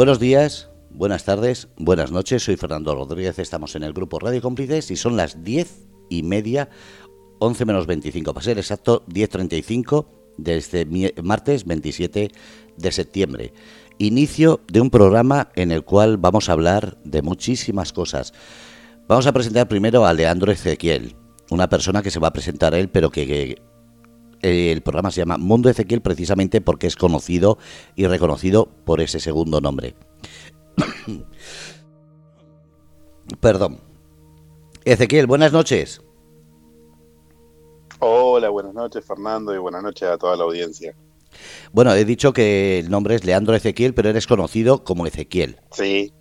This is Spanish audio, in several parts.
Buenos días, buenas tardes, buenas noches. Soy Fernando Rodríguez. Estamos en el grupo Radio Cómplices y son las diez y media, 11 menos 25, para ser exacto, 10.35 desde martes 27 de septiembre. Inicio de un programa en el cual vamos a hablar de muchísimas cosas. Vamos a presentar primero a Leandro Ezequiel, una persona que se va a presentar él, pero que, eh, el programa se llama Mundo Ezequiel precisamente porque es conocido y reconocido por ese segundo nombre. Perdón. Ezequiel, buenas noches. Hola, buenas noches Fernando y buenas noches a toda la audiencia. Bueno, he dicho que el nombre es Leandro Ezequiel, pero eres conocido como Ezequiel. Sí.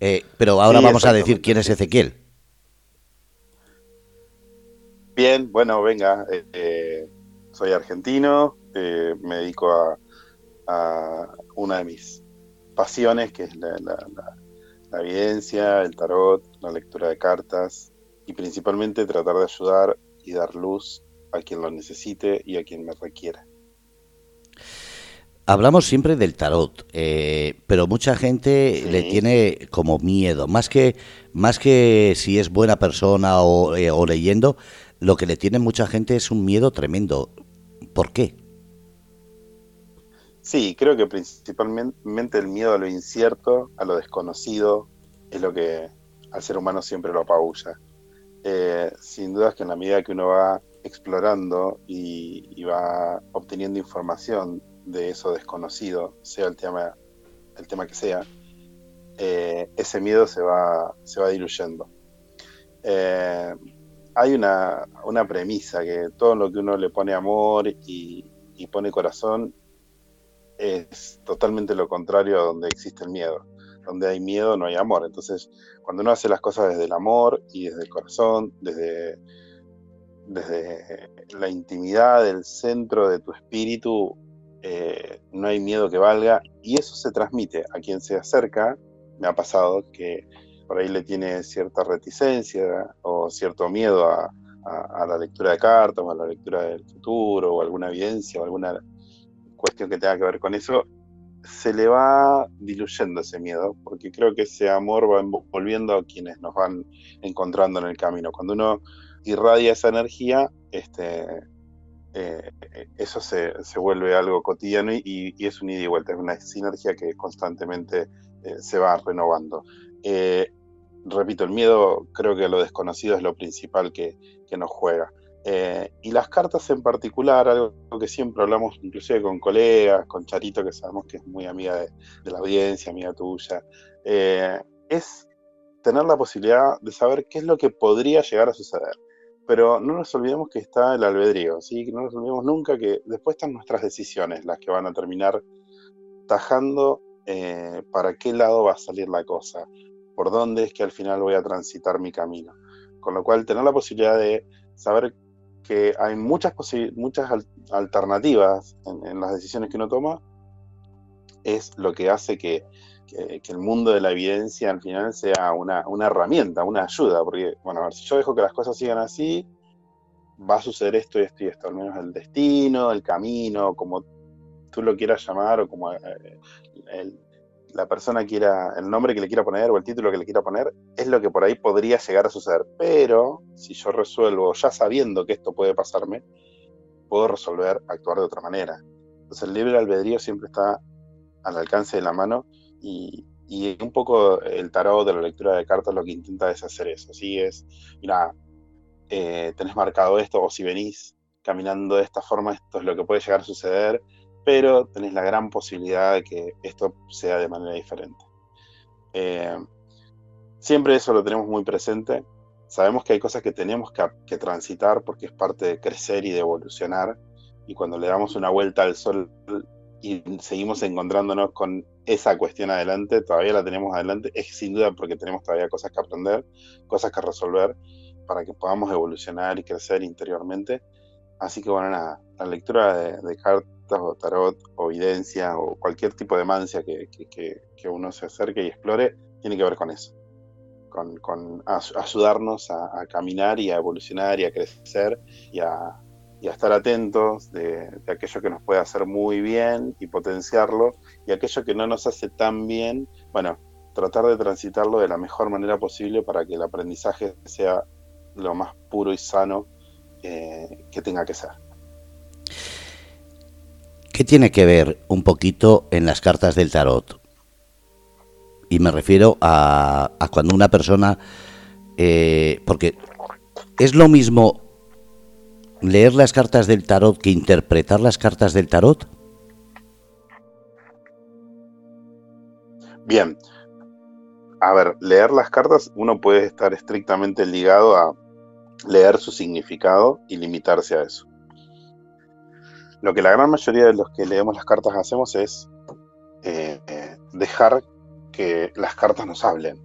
Eh, pero ahora vamos a decir quién es Ezequiel. Bien, bueno, venga, eh, eh, soy argentino, me dedico a, una de mis pasiones, que es la, la evidencia, el tarot, la lectura de cartas y principalmente tratar de ayudar y dar luz a quien lo necesite y a quien me requiera. Hablamos siempre del tarot, eh, pero mucha gente le tiene como miedo, más que más que si es buena persona o, eh, o, leyendo, lo que le tiene mucha gente es un miedo tremendo. ¿Por qué? Sí, creo que principalmente el miedo a lo incierto, a lo desconocido, es lo que al ser humano siempre lo apabulla. Eh, sin duda es que en la medida que uno va explorando y, va obteniendo información de eso desconocido, sea el tema, el tema que sea, eh, ese miedo se va, se va diluyendo. Eh, hay una, premisa que todo lo que uno le pone amor y, y pone corazón es totalmente lo contrario a donde existe el miedo donde hay miedo no hay amor. Entonces, cuando uno hace las cosas desde el amor y desde el corazón, desde, desde la intimidad del centro de tu espíritu, eh, no hay miedo que valga y eso se transmite a quien se acerca. Me ha pasado que por ahí le tiene cierta reticencia o cierto miedo a, la lectura de cartas o a la lectura del futuro o alguna evidencia o alguna cuestión que tenga que ver con eso se le va diluyendo ese miedo, porque creo que ese amor va envolviendo a quienes nos van encontrando en el camino. Cuando uno irradia esa energía, este, eh, eso se, vuelve algo cotidiano y, es un ida y vuelta, es una sinergia que constantemente eh, se va renovando. Eh, repito, el miedo creo que lo desconocido es lo principal que nos juega. Eh, y las cartas en particular, algo que siempre hablamos inclusive con colegas, con Charito, que sabemos que es muy amiga de, la audiencia, amiga tuya, eh, es tener la posibilidad de saber qué es lo que podría llegar a suceder. Pero no nos olvidemos que está el albedrío, ¿sí? no nos olvidemos nunca que después están nuestras decisiones las que van a terminar tajando eh, para qué lado va a salir la cosa, por dónde es que al final voy a transitar mi camino. Con lo cual, tener la posibilidad de saber que hay muchas, muchas alternativas en, las decisiones que uno toma, es lo que hace que, el mundo de la evidencia al final sea una, herramienta, una ayuda, porque, bueno, a ver, si yo dejo que las cosas sigan así, va a suceder esto y esto y esto, al menos el destino, el camino, como tú lo quieras llamar, o como eh, el, la persona quiera, el nombre que le quiera poner o el título que le quiera poner, es lo que por ahí podría llegar a suceder. Pero si yo resuelvo ya sabiendo que esto puede pasarme, puedo resolver actuar de otra manera. Entonces el libre albedrío siempre está al alcance de la mano y, un poco el tarot de la lectura de cartas lo que intenta es hacer eso. Así es, mira, eh, tenés marcado esto o si venís caminando de esta forma, esto es lo que puede llegar a suceder pero tenés la gran posibilidad de que esto sea de manera diferente. Eh, siempre eso lo tenemos muy presente. Sabemos que hay cosas que tenemos que, transitar porque es parte de crecer y de evolucionar. Y cuando le damos una vuelta al sol y seguimos encontrándonos con esa cuestión adelante, todavía la tenemos adelante, es sin duda porque tenemos todavía cosas que aprender, cosas que resolver para que podamos evolucionar y crecer interiormente. Así que bueno, nada, la lectura de, de o tarot o evidencia o cualquier tipo de mancia que, uno se acerque y explore, tiene que ver con eso. Con, ayudarnos a, caminar y a evolucionar y a crecer y a, y a estar atentos de, aquello que nos puede hacer muy bien y potenciarlo, y aquello que no nos hace tan bien, bueno, tratar de transitarlo de la mejor manera posible para que el aprendizaje sea lo más puro y sano que tenga que ser. ¿Qué tiene que ver un poquito en las cartas del tarot? Y me refiero a, cuando una persona, eh, porque es lo mismo leer las cartas del tarot que interpretar las cartas del tarot? Bien. A ver, leer las cartas uno puede estar estrictamente ligado a leer su significado y limitarse a eso. Lo que la gran mayoría de los que leemos las cartas hacemos es eh, dejar que las cartas nos hablen.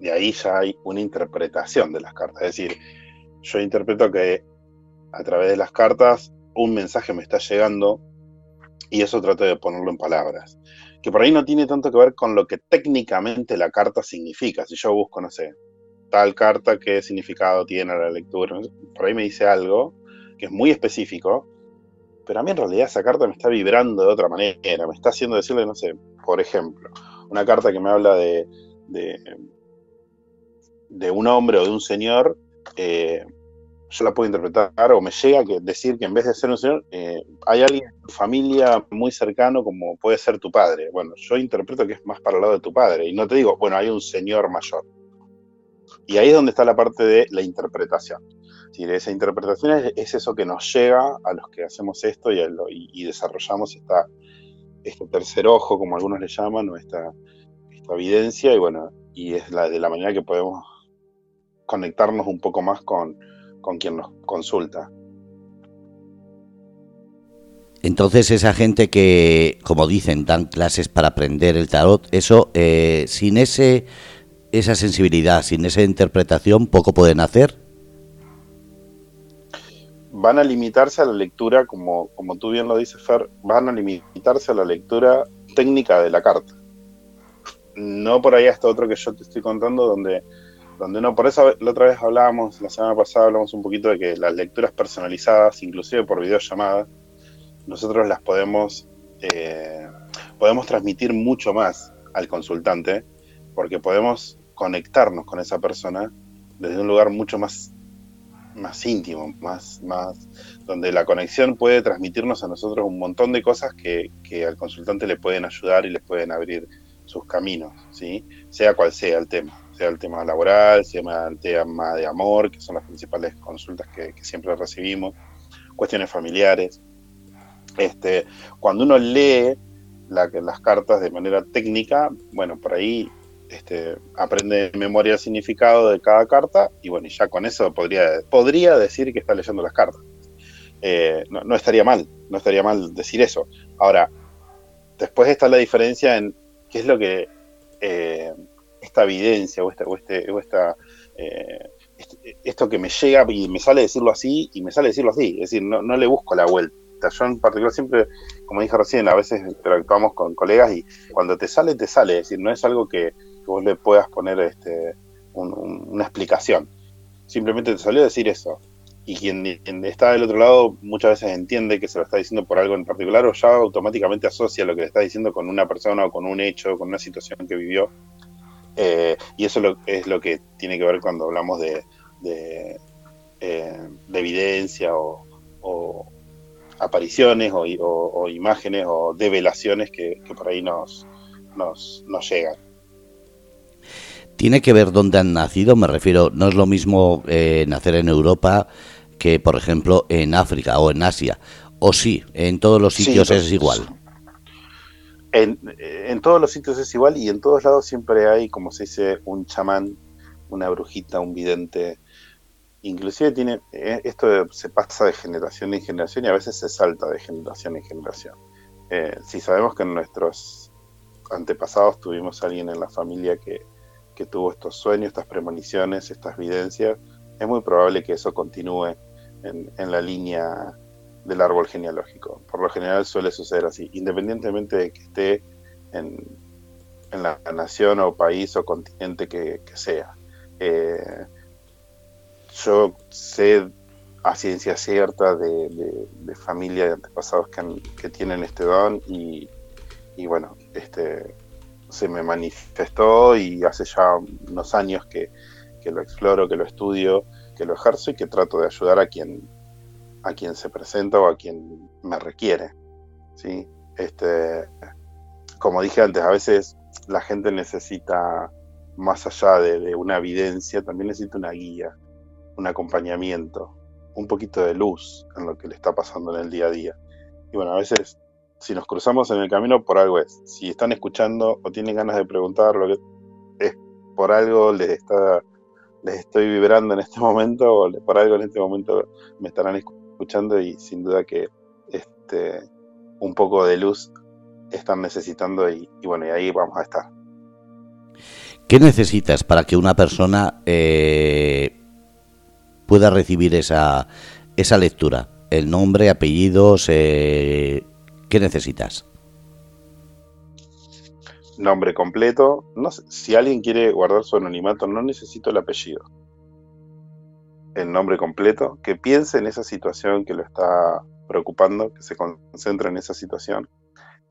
Y ahí ya hay una interpretación de las cartas. Es decir, yo interpreto que a través de las cartas un mensaje me está llegando y eso trato de ponerlo en palabras. Que por ahí no tiene tanto que ver con lo que técnicamente la carta significa. Si yo busco, no sé, tal carta, qué significado tiene la lectura, por ahí me dice algo que es muy específico, pero a mí en realidad esa carta me está vibrando de otra manera, me está haciendo decirle, no sé, por ejemplo, una carta que me habla de, de, un hombre o de un señor, eh, yo la puedo interpretar o me llega que decir que en vez de ser un señor, eh, hay alguien en tu familia muy cercano como puede ser tu padre. Bueno, yo interpreto que es más para el lado de tu padre y no te digo, bueno, hay un señor mayor. Y ahí es donde está la parte de la interpretación. Esa interpretación es, eso que nos llega a los que hacemos esto y, desarrollamos esta, este tercer ojo, como algunos le llaman, o esta, esta evidencia, y bueno, y es la de la manera que podemos conectarnos un poco más con, con quien nos consulta. Entonces esa gente que, como dicen, dan clases para aprender el tarot, eso, eh, sin ese, esa sensibilidad, sin esa interpretación, poco pueden hacer. Van a limitarse a la lectura, como, como tú bien lo dices, Fer, van a limitarse a la lectura técnica de la carta. No por ahí hasta otro que yo te estoy contando, donde donde no, por eso la otra vez hablábamos, la semana pasada hablamos un poquito de que las lecturas personalizadas, inclusive por videollamada, nosotros las podemos, eh, podemos transmitir mucho más al consultante, porque podemos conectarnos con esa persona desde un lugar mucho más, más íntimo, más, más, donde la conexión puede transmitirnos a nosotros un montón de cosas que, al consultante le pueden ayudar y les pueden abrir sus caminos, ¿sí? sea cual sea el tema sea el tema laboral, sea el tema de amor, que son las principales consultas que, siempre recibimos, cuestiones familiares. Este, cuando uno lee las cartas de manera técnica, bueno, por ahí este, aprende de memoria el significado de cada carta y bueno, ya con eso podría, podría decir que está leyendo las cartas. Eh, no, estaría mal, no estaría mal decir eso. Ahora, después está la diferencia en qué es lo que eh, esta evidencia o, esta, o, este, o esta, eh, esto que me llega y me sale decirlo así y me sale decirlo así. Es decir, no, no le busco la vuelta. Yo en particular siempre, como dije recién, a veces interactuamos con colegas y cuando te sale, te sale. Es decir, no es algo que, vos le puedas poner este, una explicación. Simplemente te salió decir eso. Y quien, está del otro lado muchas veces entiende que se lo está diciendo por algo en particular o ya automáticamente asocia lo que le está diciendo con una persona o con un hecho, con una situación que vivió eh, y eso es lo que tiene que ver cuando hablamos de, de, eh, evidencia o, apariciones o, imágenes o develaciones que, que por ahí nos, nos, llegan. ¿Tiene que ver dónde han nacido? Me refiero, no es lo mismo eh, nacer en Europa que, por ejemplo, en África o en Asia. O sí, en todos los sitios es igual. En, todos los sitios es igual y en todos lados siempre hay, como se dice, un chamán, una brujita, un vidente. Inclusive tiene, eh, esto se pasa de generación en generación y a veces se salta de generación en generación. Eh, si sabemos que en nuestros antepasados tuvimos a alguien en la familia que, que tuvo estos sueños, estas premoniciones, estas videncias, es muy probable que eso continúe en, en la línea del árbol genealógico. Por lo general suele suceder así, independientemente de que esté en, la nación o país o continente que, sea. Eh, yo sé a ciencia cierta de, de, familia de antepasados que, que tienen este don y, y, bueno, este se me manifestó y hace ya unos años que, que, lo exploro, que lo estudio, que lo ejerzo y que trato de ayudar a quien a quien se presenta o a quien me requiere. ¿sí? Este, como dije antes, a veces la gente necesita, más allá de, una evidencia, también necesita una guía, un acompañamiento, un poquito de luz en lo que le está pasando en el día a día. Y bueno, a veces si nos cruzamos en el camino, por algo es. Si están escuchando o tienen ganas de preguntar lo que es por algo les está les estoy vibrando en este momento o por algo en este momento me estarán escuchando y sin duda que este un poco de luz están necesitando y, bueno, y ahí vamos a estar. ¿Qué necesitas para que una persona eh, pueda recibir esa, esa lectura? El nombre, apellidos, eh, ¿qué necesitas? Nombre completo. No si alguien quiere guardar su anonimato, no necesito el apellido. El nombre completo, que piense en esa situación que lo está preocupando, que se concentre en esa situación.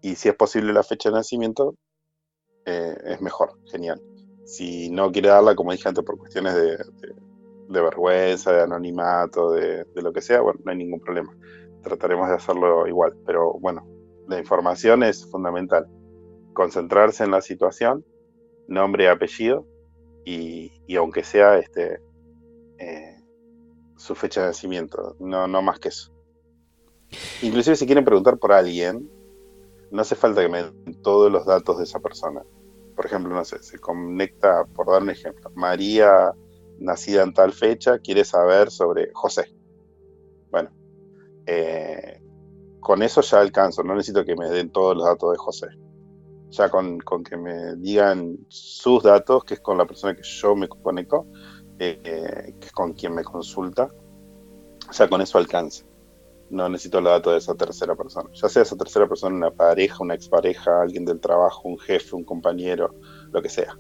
Y si es posible la fecha de nacimiento, eh, es mejor, genial. Si no quiere darla, como dije antes, por cuestiones de, vergüenza, de anonimato, de, lo que sea, bueno, no hay ningún problema. Trataremos de hacerlo igual, pero bueno, la información es fundamental. Concentrarse en la situación, nombre y apellido, y, aunque sea este eh, su fecha de nacimiento, no, no más que eso. Inclusive si quieren preguntar por alguien, no hace falta que me den todos los datos de esa persona. Por ejemplo, no sé, se conecta, por dar un ejemplo, María, nacida en tal fecha, quiere saber sobre José. Eh, con eso ya alcanzo, no necesito que me den todos los datos de José. Ya con, que me digan sus datos, que es con la persona que yo me conecto, eh, que es con quien me consulta, ya con eso alcanza no necesito los datos de esa tercera persona. Ya sea esa tercera persona una pareja, una expareja, alguien del trabajo, un jefe, un compañero, lo que sea.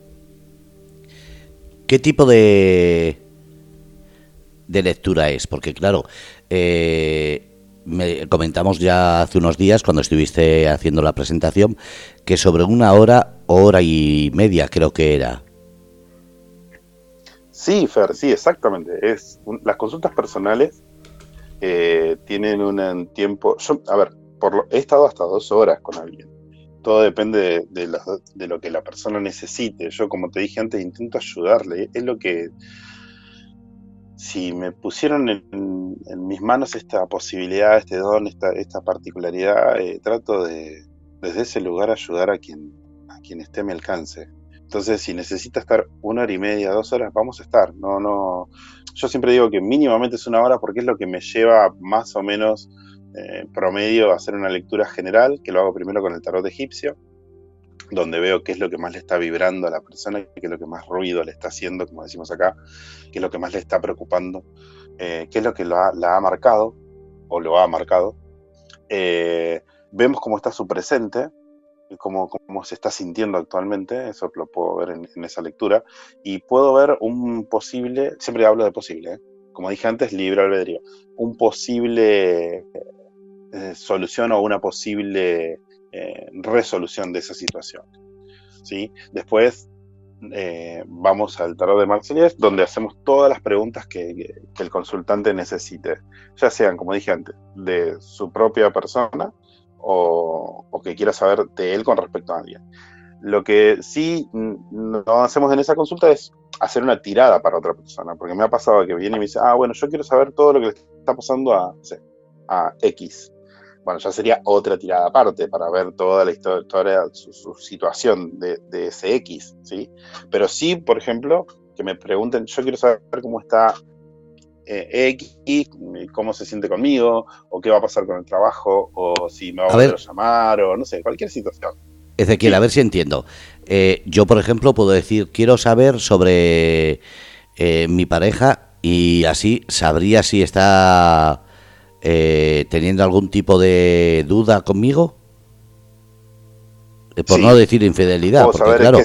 ¿Qué tipo de, de lectura es? Porque claro, eh, me comentamos ya hace unos días, cuando estuviste haciendo la presentación, que sobre una hora, hora y media creo que era. Sí, Fer, sí, exactamente. Es las consultas personales eh, tienen un tiempo. Yo, a ver, por he estado hasta dos horas con alguien. Todo depende de, lo que la persona necesite. Yo, como te dije antes, intento ayudarle. Es lo que. Si me pusieron en, mis manos esta posibilidad, este don, esta, esta particularidad, eh, trato de, desde ese lugar, ayudar a quien, a quien esté a mi alcance. Entonces, si necesita estar una hora y media, dos horas, vamos a estar. No, no, yo siempre digo que mínimamente es una hora porque es lo que me lleva más o menos eh, promedio a hacer una lectura general, que lo hago primero con el tarot egipcio, donde veo qué es lo que más le está vibrando a la persona, qué es lo que más ruido le está haciendo, como decimos acá, qué es lo que más le está preocupando, eh, qué es lo que la ha marcado o lo ha marcado. Eh, vemos cómo está su presente, cómo, se está sintiendo actualmente, eso lo puedo ver en, esa lectura, y puedo ver un posible, siempre hablo de posible, ¿eh? como dije antes, libre albedrío, un posible solución o una posible eh, resolución de esa situación. ¿sí? Después vamos al tarot de Marcelies, donde hacemos todas las preguntas que, el consultante necesite, ya sean, como dije antes, de su propia persona o, que quiera saber de él con respecto a alguien. Lo que sí no hacemos en esa consulta es hacer una tirada para otra persona, porque me ha pasado que viene y me dice, ah, bueno, yo quiero saber todo lo que le está pasando a X. Bueno, ya sería otra tirada aparte para ver toda la historia, su, su situación de, de, ese X, ¿sí? Pero sí, por ejemplo, que me pregunten, yo quiero saber cómo está eh, X, cómo se siente conmigo, o qué va a pasar con el trabajo, o si me va a, volver a llamar, o no sé, cualquier situación. Ezequiel, a ver si entiendo. Eh, yo, por ejemplo, puedo decir, quiero saber sobre eh, mi pareja y así sabría si está teniendo algún tipo de duda conmigo. Por no decir infidelidad. Porque, claro,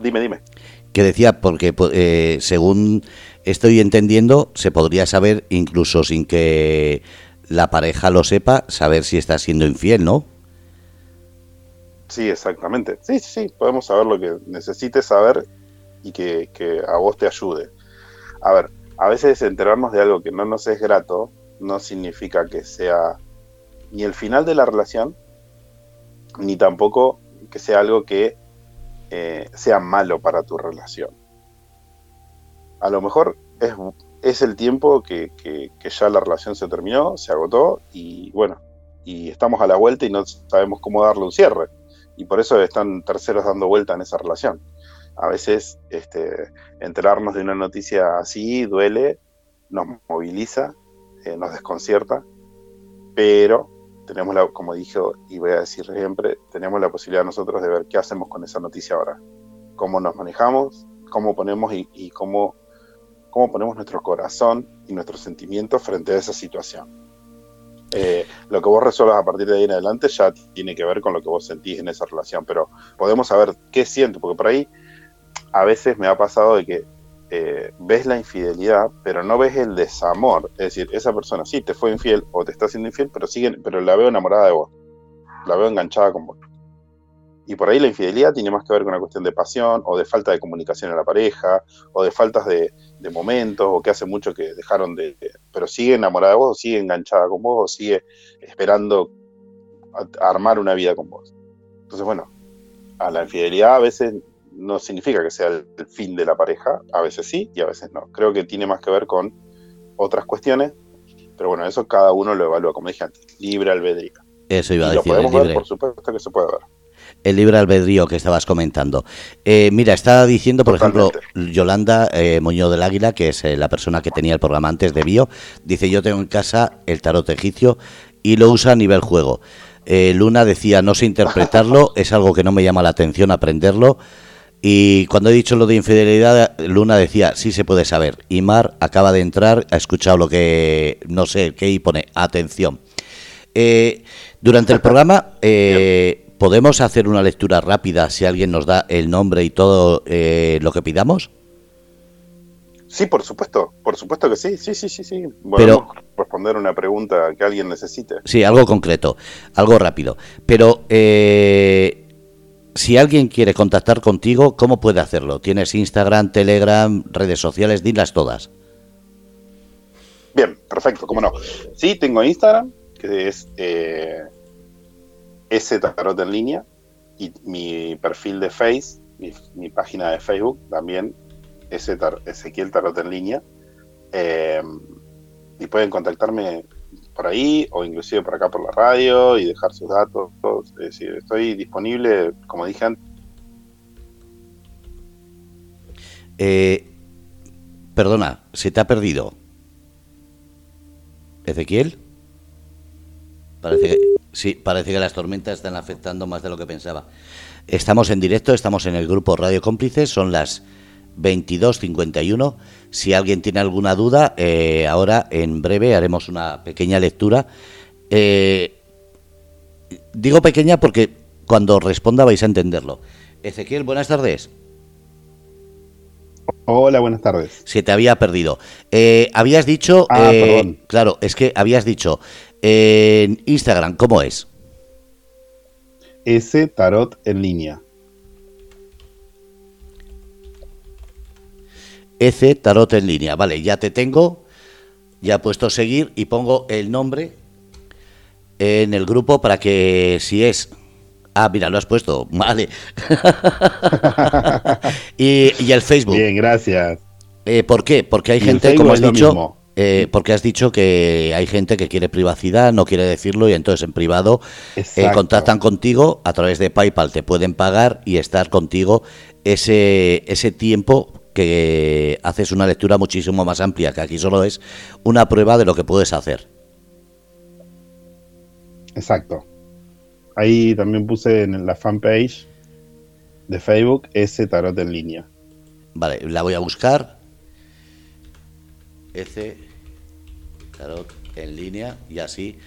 Dime, dime que decía, porque eh, según estoy entendiendo, se podría saber incluso sin que la pareja lo sepa, saber si está siendo infiel, ¿no? Sí, exactamente. Sí, sí, sí, podemos saber lo que necesites saber y que, que a vos te ayude. A ver, a veces enterarnos de algo que no nos es grato no significa que sea ni el final de la relación, ni tampoco que sea algo que eh, sea malo para tu relación. A lo mejor es, es el tiempo que, que, ya la relación se terminó, se agotó y bueno, y estamos a la vuelta y no sabemos cómo darle un cierre. Y por eso están terceros dando vuelta en esa relación. A veces este, enterarnos de una noticia así duele, nos moviliza, eh, nos desconcierta, pero tenemos la, como dije y voy a decir siempre, tenemos la posibilidad nosotros de ver qué hacemos con esa noticia ahora, cómo nos manejamos, cómo ponemos y, cómo, cómo ponemos nuestro corazón y nuestros sentimientos frente a esa situación. Eh, lo que vos resuelvas a partir de ahí en adelante ya tiene que ver con lo que vos sentís en esa relación, pero podemos saber qué siento, porque por ahí a veces me ha pasado de que eh, ves la infidelidad, pero no ves el desamor. Es decir, esa persona sí te fue infiel o te está siendo infiel, pero, sigue, pero la veo enamorada de vos. La veo enganchada con vos. Y por ahí la infidelidad tiene más que ver con una cuestión de pasión o de falta de comunicación en la pareja o de faltas de, momentos o que hace mucho que dejaron de, Pero sigue enamorada de vos o sigue enganchada con vos o sigue esperando armar una vida con vos. Entonces, bueno, a la infidelidad a veces no significa que sea el, fin de la pareja, a veces sí y a veces no. Creo que tiene más que ver con otras cuestiones, pero bueno, eso cada uno lo evalúa, como dije antes, libre albedrío. Eso iba a decir. Lo podemos ver, por supuesto que se puede ver. El libre albedrío que estabas comentando. Eh, mira, estaba diciendo, por ejemplo, Yolanda eh, Muñoz del Águila, que es eh, la persona que tenía el programa antes de Bio, dice: Yo tengo en casa el tarot egipcio y lo usa a nivel juego. Luna decía: No sé interpretarlo, es algo que no me llama la atención aprenderlo. Y cuando he dicho lo de infidelidad, Luna decía, sí se puede saber. Y Mar acaba de entrar, ha escuchado lo que, no sé, qué y pone, atención. Eh, durante el programa, eh, ¿podemos hacer una lectura rápida si alguien nos da el nombre y todo eh, lo que pidamos? Sí, por supuesto, por supuesto que sí, sí, sí, sí, sí. Podemos responder una pregunta que alguien necesite. Sí, algo concreto, algo rápido. Pero eh, si alguien quiere contactar contigo, ¿cómo puede hacerlo? ¿Tienes Instagram, Telegram, redes sociales? Dilas todas. Bien, perfecto, cómo no. Sí, tengo Instagram, que es eh, S Tarot en línea, y mi perfil de Face, mi, página de Facebook también, Ezequiel Tarot en línea. Eh, y pueden contactarme por ahí o inclusive por acá por la radio y dejar sus datos. Es decir, estoy disponible, como dije antes. Eh, perdona, se te ha perdido. Ezequiel. Parece que, sí, parece que las tormentas están afectando más de lo que pensaba. Estamos en directo, estamos en el grupo Radio Cómplices, son las 22.51. Si alguien tiene alguna duda, eh, ahora en breve haremos una pequeña lectura. Eh, digo pequeña porque cuando responda vais a entenderlo. Ezequiel, buenas tardes. Hola, buenas tardes. Se te había perdido. Eh, habías dicho, ah, claro, es que habías dicho en Instagram, ¿cómo es? S Tarot en línea. EC Tarot en línea. Vale, ya te tengo, ya he puesto seguir y pongo el nombre en el grupo para que si es... Ah, mira, lo has puesto. Vale. y, el Facebook. Bien, gracias. Eh, ¿Por qué? Porque hay gente, como has dicho, eh, porque has dicho que hay gente que quiere privacidad, no quiere decirlo y entonces en privado eh, contactan contigo a través de PayPal, te pueden pagar y estar contigo ese, ese tiempo que haces una lectura muchísimo más amplia, que aquí solo es una prueba de lo que puedes hacer. Exacto. Ahí también puse en la fanpage de Facebook ese tarot en línea. Vale, la voy a buscar. Ese tarot en línea y así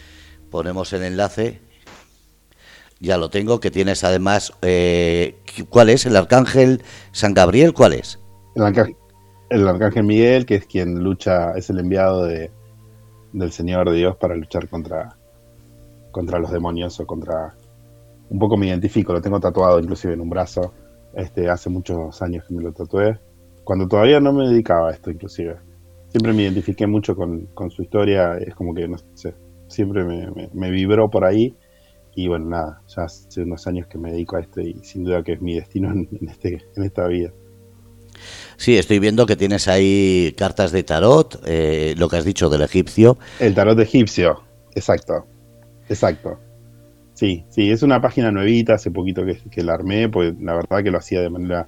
ponemos el enlace Ya lo tengo, que tienes además, eh, ¿cuál es? ¿El Arcángel San Gabriel? ¿Cuál es? El Arcángel, el Arcángel Miguel, que es quien lucha, es el enviado de, del Señor Dios para luchar contra, contra los demonios o contra... Un poco me identifico, lo tengo tatuado inclusive en un brazo. Este, hace muchos años que me lo tatué. Cuando todavía no me dedicaba a esto inclusive. Siempre me identifiqué mucho con, su historia, es como que, no sé, siempre me, me vibró por ahí y bueno, nada, ya hace unos años que me dedico a esto y sin duda que es mi destino en, este, en esta vida. Sí, estoy viendo que tienes ahí cartas de tarot, eh, lo que has dicho del egipcio. El tarot egipcio, exacto, exacto. Sí, sí, es una página nuevita, hace poquito que, la armé, pues la verdad que lo hacía de manera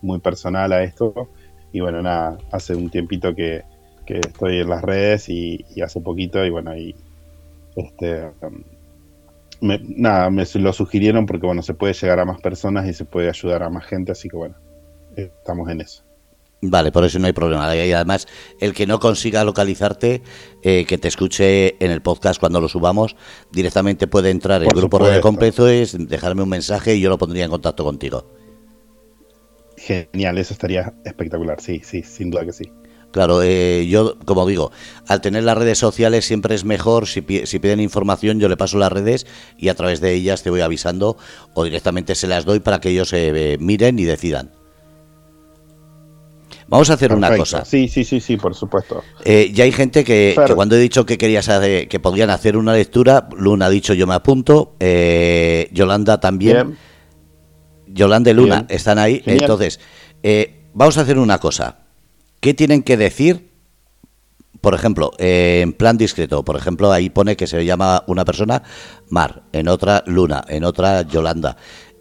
muy personal a esto. Y bueno, nada, hace un tiempito que, estoy en las redes y, hace poquito, y bueno, y este nada, me lo sugirieron porque bueno, se puede llegar a más personas y se puede ayudar a más gente, así que bueno, estamos en eso. Vale, por eso no hay problema. Y además, el que no consiga localizarte, eh, que te escuche en el podcast cuando lo subamos, directamente puede entrar en el grupo de Completo, es dejarme un mensaje y yo lo pondría en contacto contigo. Genial, eso estaría espectacular, sí, sí, sin duda que sí. Claro, eh, yo, como digo, al tener las redes sociales siempre es mejor, si, si, piden información yo le paso las redes y a través de ellas te voy avisando o directamente se las doy para que ellos se eh, miren y decidan. Vamos a hacer una cosa. Sí, sí, sí, sí, por supuesto. Eh, ya hay gente que, cuando he dicho que querías que podían hacer una lectura, Luna ha dicho yo me apunto, Yolanda también. Yolanda y Luna están ahí. Entonces, vamos a hacer una cosa. ¿Qué tienen que decir? Por ejemplo, eh, en plan discreto, por ejemplo, ahí pone que se llama una persona Mar, en otra Luna, en otra Yolanda.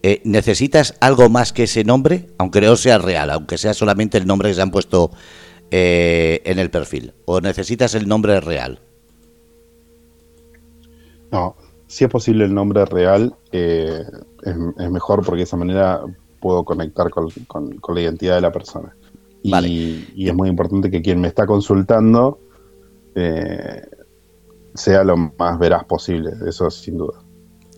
Eh, ¿Necesitas algo más que ese nombre, aunque no sea real, aunque sea solamente el nombre que se han puesto eh, en el perfil? ¿O necesitas el nombre real? No, si es posible el nombre real, es, mejor porque de esa manera puedo conectar con la identidad de la persona. Y, es muy importante que quien me está consultando eh, sea lo más veraz posible, eso sin duda.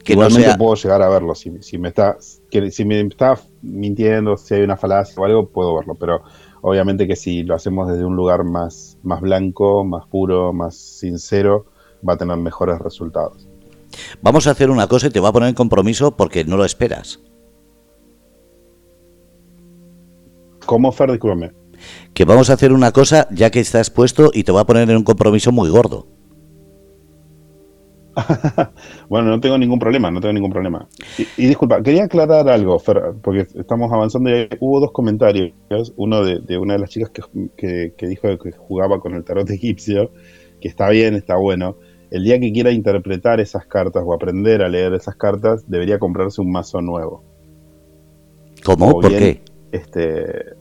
Que Igualmente puedo llegar a verlo, si, me está, si me está mintiendo, si hay una falacia o algo, puedo verlo, pero obviamente que si lo hacemos desde un lugar más, más blanco, más puro, más sincero, va a tener mejores resultados. Vamos a hacer una cosa y te voy a poner en compromiso porque no lo esperas. ¿Cómo, Fer? Discúlpame que vamos a hacer una cosa ya que estás puesto y te voy a poner en un compromiso muy gordo. bueno, no tengo ningún problema, no tengo ningún problema. Y, disculpa, quería aclarar algo, porque estamos avanzando y hubo dos comentarios. Uno de, una de las chicas que, que, dijo que jugaba con el tarot egipcio, que está bien, está bueno. El día que quiera interpretar esas cartas o aprender a leer esas cartas, debería comprarse un mazo nuevo. ¿Cómo? ¿Por qué? Este,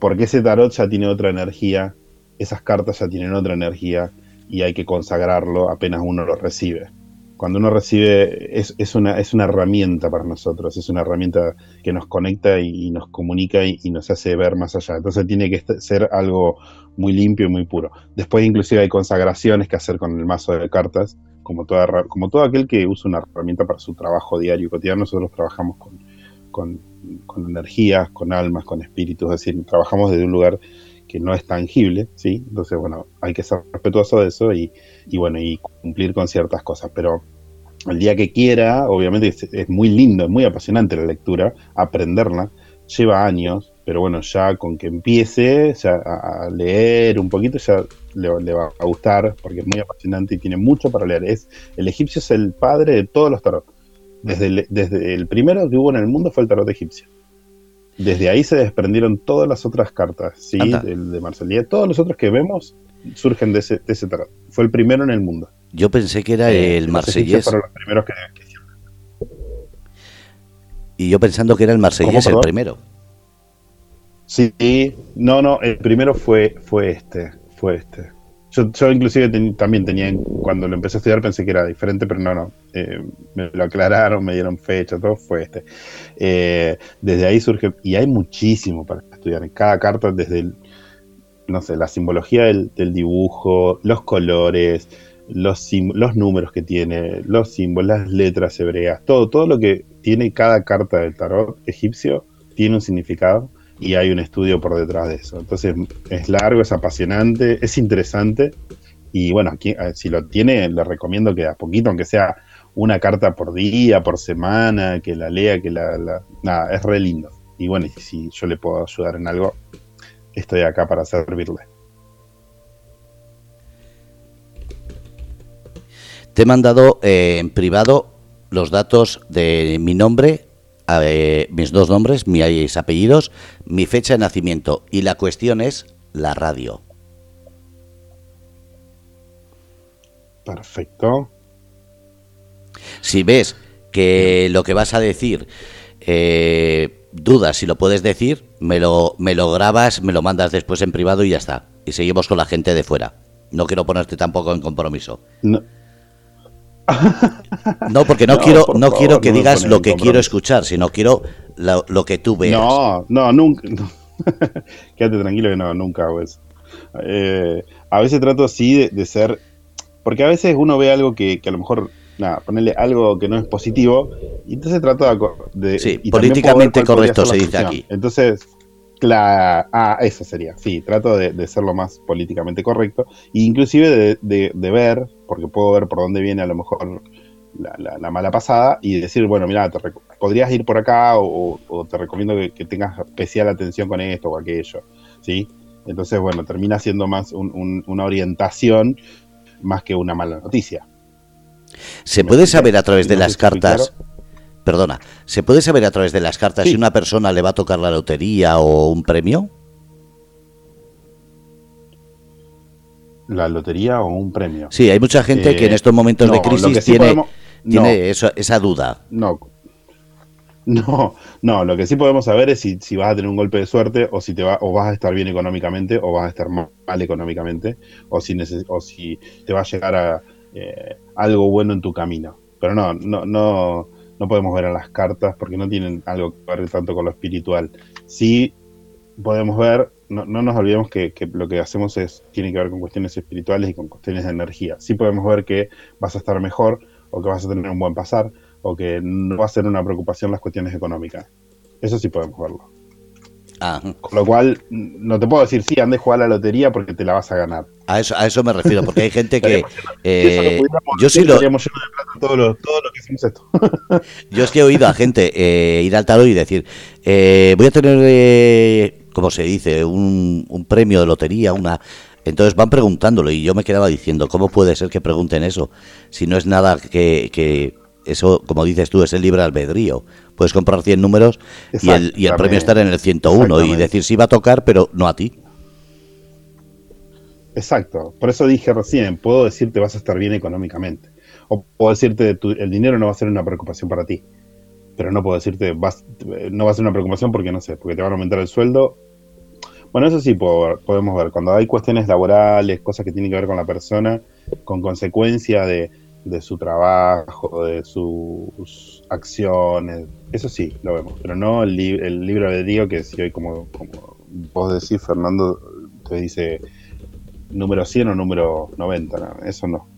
porque ese tarot ya tiene otra energía, esas cartas ya tienen otra energía y hay que consagrarlo apenas uno lo recibe. Cuando uno recibe, es, una, es una herramienta para nosotros, es una herramienta que nos conecta y, nos comunica y, nos hace ver más allá. Entonces tiene que ser algo muy limpio y muy puro. Después inclusive hay consagraciones que hacer con el mazo de cartas, como, toda, como todo aquel que usa una herramienta para su trabajo diario y cotidiano, nosotros trabajamos con, con con energías, con almas, con espíritus, es decir, trabajamos desde un lugar que no es tangible, ¿sí? Entonces, bueno, hay que ser respetuoso de eso y, bueno, y cumplir con ciertas cosas, pero el día que quiera, obviamente es, muy lindo, es muy apasionante la lectura, aprenderla, lleva años, pero bueno, ya con que empiece a, leer un poquito, ya le, va a gustar, porque es muy apasionante y tiene mucho para leer. Es, el egipcio es el padre de todos los tarot. Desde desde el primero que hubo en el mundo fue el tarot egipcio. Desde ahí se desprendieron todas las otras cartas, ¿sí? El de Marcelía. Todos los otros que vemos surgen de ese, de ese tarot. Fue el primero en el mundo. Yo pensé que era eh, el marsellés. los primeros que, y yo pensando que era el marsellés el primero. Sí, no, no, el primero fue, fue este, fue este. Yo, yo inclusive también tenía, cuando lo empecé a estudiar pensé que era diferente, pero no, no. Eh, me lo aclararon, me dieron fecha, todo fue este. Eh, desde ahí surge, y hay muchísimo para estudiar. En cada carta, desde el, no sé, la simbología del, dibujo, los colores, los, los números que tiene, los símbolos, las letras hebreas, todo, todo lo que tiene cada carta del tarot egipcio tiene un significado y hay un estudio por detrás de eso. Entonces es largo, es apasionante, es interesante y bueno, aquí, si lo tiene, le recomiendo que a poquito, aunque sea una carta por día, por semana, que la lea, que la... nada, es re lindo. Y bueno, si yo le puedo ayudar en algo, estoy acá para servirle. Te he mandado eh, en privado los datos de mi nombre, eh, mis dos nombres, mis apellidos, mi fecha de nacimiento y la cuestión es la radio. Perfecto. Si ves que lo que vas a decir eh, dudas si lo puedes decir, me lo, me lo grabas, me lo mandas después en privado y ya está. Y seguimos con la gente de fuera. No quiero ponerte tampoco en compromiso. No. No, porque no, quiero, no quiero que digas lo que quiero escuchar, sino quiero lo, que tú veas. No, no, nunca. Quédate tranquilo que no, nunca hago eso. Eh, a veces trato así de, ser. Porque a veces uno ve algo que, que a lo mejor nada, ponerle algo que no es positivo, y entonces trato de... sí, políticamente correcto se dice aquí. Entonces, claro, ah, eso sería, sí, trato de, ser lo más políticamente correcto, e inclusive de, ver, porque puedo ver por dónde viene a lo mejor la, mala pasada, y decir, bueno, mira, podrías ir por acá, o, te recomiendo que, tengas especial atención con esto o aquello, ¿sí? Entonces, bueno, termina siendo más una orientación más que una mala noticia. ¿Se puede saber a través de las cartas? Perdona, ¿se puede saber a través de las cartas si una persona le va a tocar la lotería o un premio? La lotería o un premio. Sí, hay mucha gente que en eh, estos momentos de crisis tiene, tiene esa duda. No, no, no, lo que sí podemos saber es si, si, vas a tener un golpe de suerte o si te va, o vas a estar bien económicamente o vas a estar mal económicamente o si, o si te va a llegar a, eh, algo bueno en tu camino. Pero no, no, no, no podemos ver en las cartas porque no tienen algo que ver tanto con lo espiritual. Sí podemos ver, no, no nos olvidemos que, lo que hacemos es, tiene que ver con cuestiones espirituales y con cuestiones de energía. Sí podemos ver que vas a estar mejor o que vas a tener un buen pasar o que no va a ser una preocupación las cuestiones económicas. Eso sí podemos verlo. Ah. Con lo cual, no te puedo decir, sí, ande a jugar a la lotería porque te la vas a ganar. A eso, a eso me refiero, porque hay gente que. Eh, yo sí lo. Todo lo, que hacemos esto. yo es que he oído a gente eh, ir al tarot y decir: eh, Voy a tener, como se dice, un, un premio de lotería, una. Entonces van preguntándolo y yo me quedaba diciendo, ¿cómo puede ser que pregunten eso? Si no es nada que, que eso, como dices tú, es el libre albedrío. Puedes comprar 100 números y el, y el premio estar en el 101 y decir si va a tocar, pero no a ti. Exacto. Por eso dije recién, puedo decirte vas a estar bien económicamente. O puedo decirte tu, el dinero no va a ser una preocupación para ti. Pero no puedo decirte vas, no va a ser una preocupación porque no sé, porque te van a aumentar el sueldo. Bueno, eso sí podemos ver. Cuando hay cuestiones laborales, cosas que tienen que ver con la persona, con consecuencia de, de su trabajo, de sus acciones. Eso sí, lo vemos, pero no el, el libro de que si hoy, como, como vos decís, Fernando, te dice número 100 o número 90, eso no.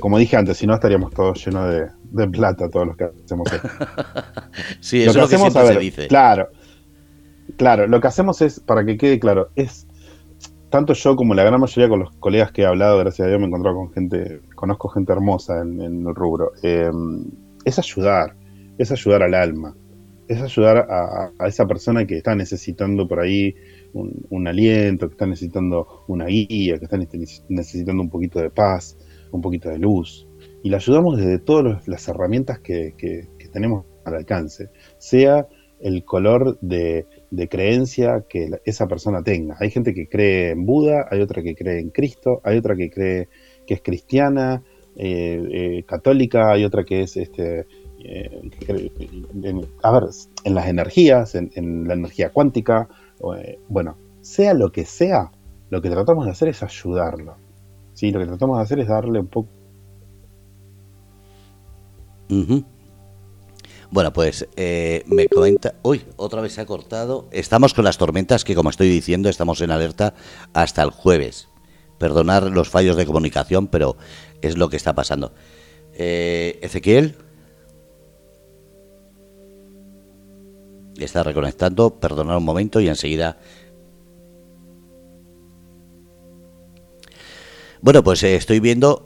Como dije antes, si no estaríamos todos llenos de, plata, todos los que hacemos esto. sí, eso lo que hacemos, a dice. Claro, claro, lo que hacemos es, para que quede claro, es tanto yo como la gran mayoría con los colegas que he hablado, gracias a Dios me he encontrado con gente, conozco gente hermosa en, el rubro, em, es ayudar, es ayudar al alma, es ayudar a, esa persona que está necesitando por ahí un, aliento, que está necesitando una guía, que está necesitando un poquito de paz, un poquito de luz. Y la ayudamos desde todas las herramientas que tenemos al alcance, sea el color de, de creencia que esa persona tenga. Hay gente que cree en Buda, hay otra que cree en Cristo, hay otra que cree que es cristiana, eh, eh, católica, hay otra que es este, eh, a ver, en las energías, en, la energía cuántica, bueno, sea lo que sea, lo que tratamos de hacer es ayudarlo. ¿sí? Lo que tratamos de hacer es darle un poco... Bueno, pues eh, me comenta... Uy, otra vez se ha cortado. Estamos con las tormentas que, como estoy diciendo, estamos en alerta hasta el jueves. Perdonar los fallos de comunicación, pero es lo que está pasando. Eh, Ezequiel. Está reconectando, perdonad un momento y enseguida Bueno, pues eh, estoy viendo.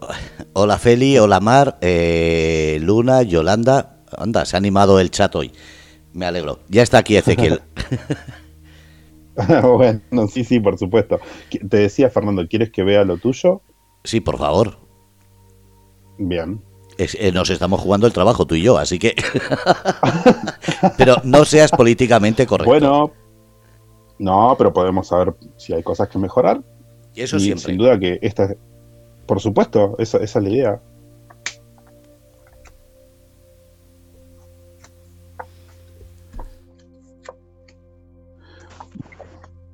Hola Feli, hola Mar, eh, Luna, Yolanda. Anda, se ha animado el chat hoy. Me alegro. Ya está aquí Ezequiel. bueno, sí, sí, por supuesto. Te decía, Fernando, ¿quieres que vea lo tuyo? Sí, por favor. Bien. Eh, nos estamos jugando el trabajo tú y yo, así que. pero no seas políticamente correcto. Bueno, no, pero podemos saber si hay cosas que mejorar. Y eso siempre. Sin duda que esta. Por supuesto, esa, esa es la idea.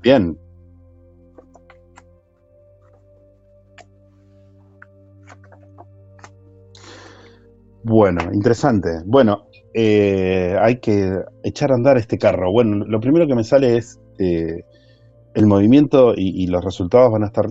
Bien. Bueno, interesante. Bueno, eh, hay que echar a andar este carro. Bueno, lo primero que me sale es eh, el movimiento y, los resultados van a estar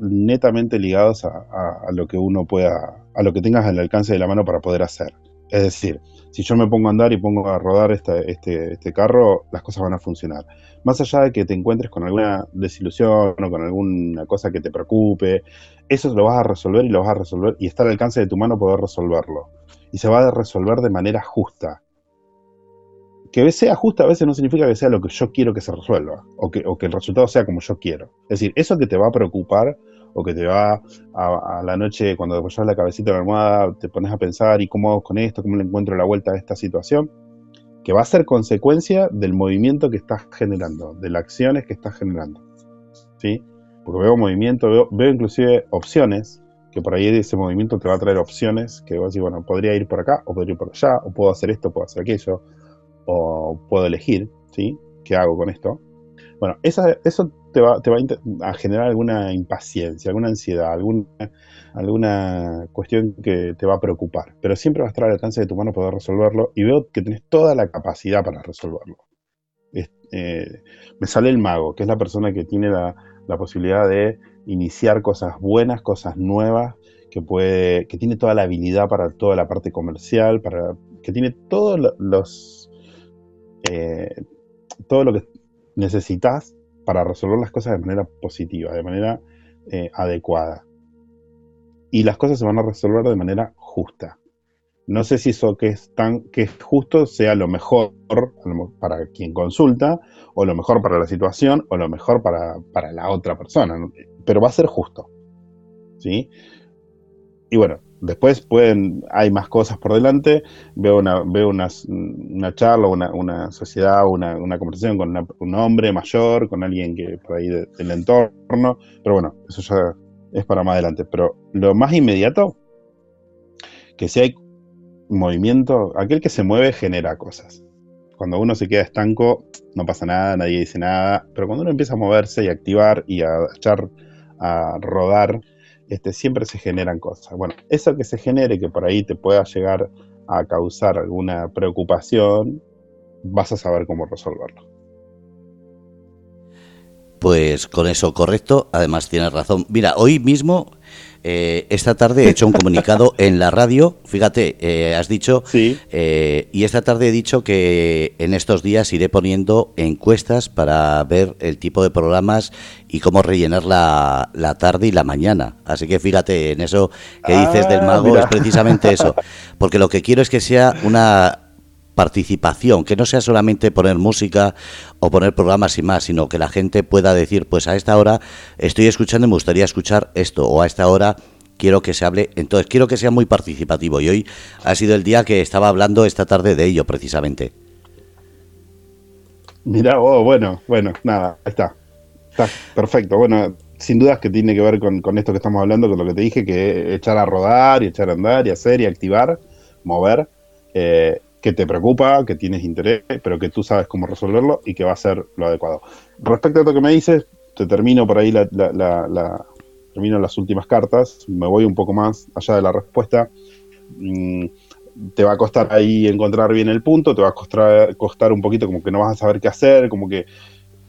netamente ligados a, lo que uno pueda, a lo que tengas al alcance de la mano para poder hacer. Es decir, si yo me pongo a andar y pongo a rodar este, este, este, carro, las cosas van a funcionar. Más allá de que te encuentres con alguna desilusión o con alguna cosa que te preocupe, eso lo vas a resolver y lo vas a resolver y está al alcance de tu mano poder resolverlo. Y se va a resolver de manera justa. Que sea justa a veces no significa que sea lo que yo quiero que se resuelva o que, o que el resultado sea como yo quiero. Es decir, eso que te va a preocupar o que te va a, la noche cuando apoyas la cabecita en la almohada, te pones a pensar y cómo hago con esto, cómo le encuentro la vuelta a esta situación, que va a ser consecuencia del movimiento que estás generando, de las acciones que estás generando. ¿Sí? Porque veo movimiento, veo, veo inclusive opciones, que por ahí ese movimiento te va a traer opciones, que vas a decir, bueno, podría ir por acá, o podría ir por allá, o puedo hacer esto, puedo hacer aquello, o puedo elegir, ¿sí? ¿Qué hago con esto? Bueno, esa, eso te va, te va a generar alguna impaciencia, alguna ansiedad, alguna, alguna cuestión que te va a preocupar. Pero siempre va a estar al alcance de tu mano poder resolverlo y veo que tenés toda la capacidad para resolverlo. Eh, me sale el mago, que es la persona que tiene la, posibilidad de iniciar cosas buenas, cosas nuevas, que puede, que tiene toda la habilidad para toda la parte comercial, para, que tiene todos los eh, todo lo que necesitas para resolver las cosas de manera positiva, de manera eh, adecuada. Y las cosas se van a resolver de manera justa. No sé si eso que es tan que es justo sea lo mejor para quien consulta, o lo mejor para la situación, o lo mejor para, para la otra persona, pero va a ser justo. ¿sí? Y bueno, Después pueden, hay más cosas por delante, veo una, veo una, una charla, una, una sociedad, una, una conversación con un hombre mayor, con alguien que por ahí del entorno, pero bueno, eso ya es para más adelante. Pero lo más inmediato, que si hay movimiento, aquel que se mueve genera cosas. Cuando uno se queda estanco, no pasa nada, nadie dice nada, pero cuando uno empieza a moverse y a activar y a echar a rodar, este, siempre se generan cosas. Bueno, eso que se genere, que por ahí te pueda llegar a causar alguna preocupación, vas a saber cómo resolverlo. Pues con eso correcto, además tienes razón. Mira, hoy mismo eh, esta tarde he hecho un comunicado en la radio, fíjate, eh, has dicho, sí. Eh, y esta tarde he dicho que en estos días iré poniendo encuestas para ver el tipo de programas y cómo rellenar la, la tarde y la mañana. Así que fíjate, en eso que dices del ah, mago es precisamente eso, porque lo que quiero es que sea una participación, que no sea solamente poner música o poner programas y más, sino que la gente pueda decir, pues a esta hora estoy escuchando y me gustaría escuchar esto, o a esta hora quiero que se hable, entonces quiero que sea muy participativo y hoy ha sido el día que estaba hablando esta tarde de ello precisamente. Mira, oh, bueno, bueno, nada, está, está perfecto, bueno, sin dudas que tiene que ver con, con esto que estamos hablando, con lo que te dije, que echar a rodar y echar a andar y hacer y activar, mover. Eh, que te preocupa, que tienes interés, pero que tú sabes cómo resolverlo y que va a ser lo adecuado. Respecto a lo que me dices, te termino por ahí la, termino las últimas cartas, me voy un poco más allá de la respuesta. Mm, te va a costar ahí encontrar bien el punto, te va a costar, un poquito como que no vas a saber qué hacer, como que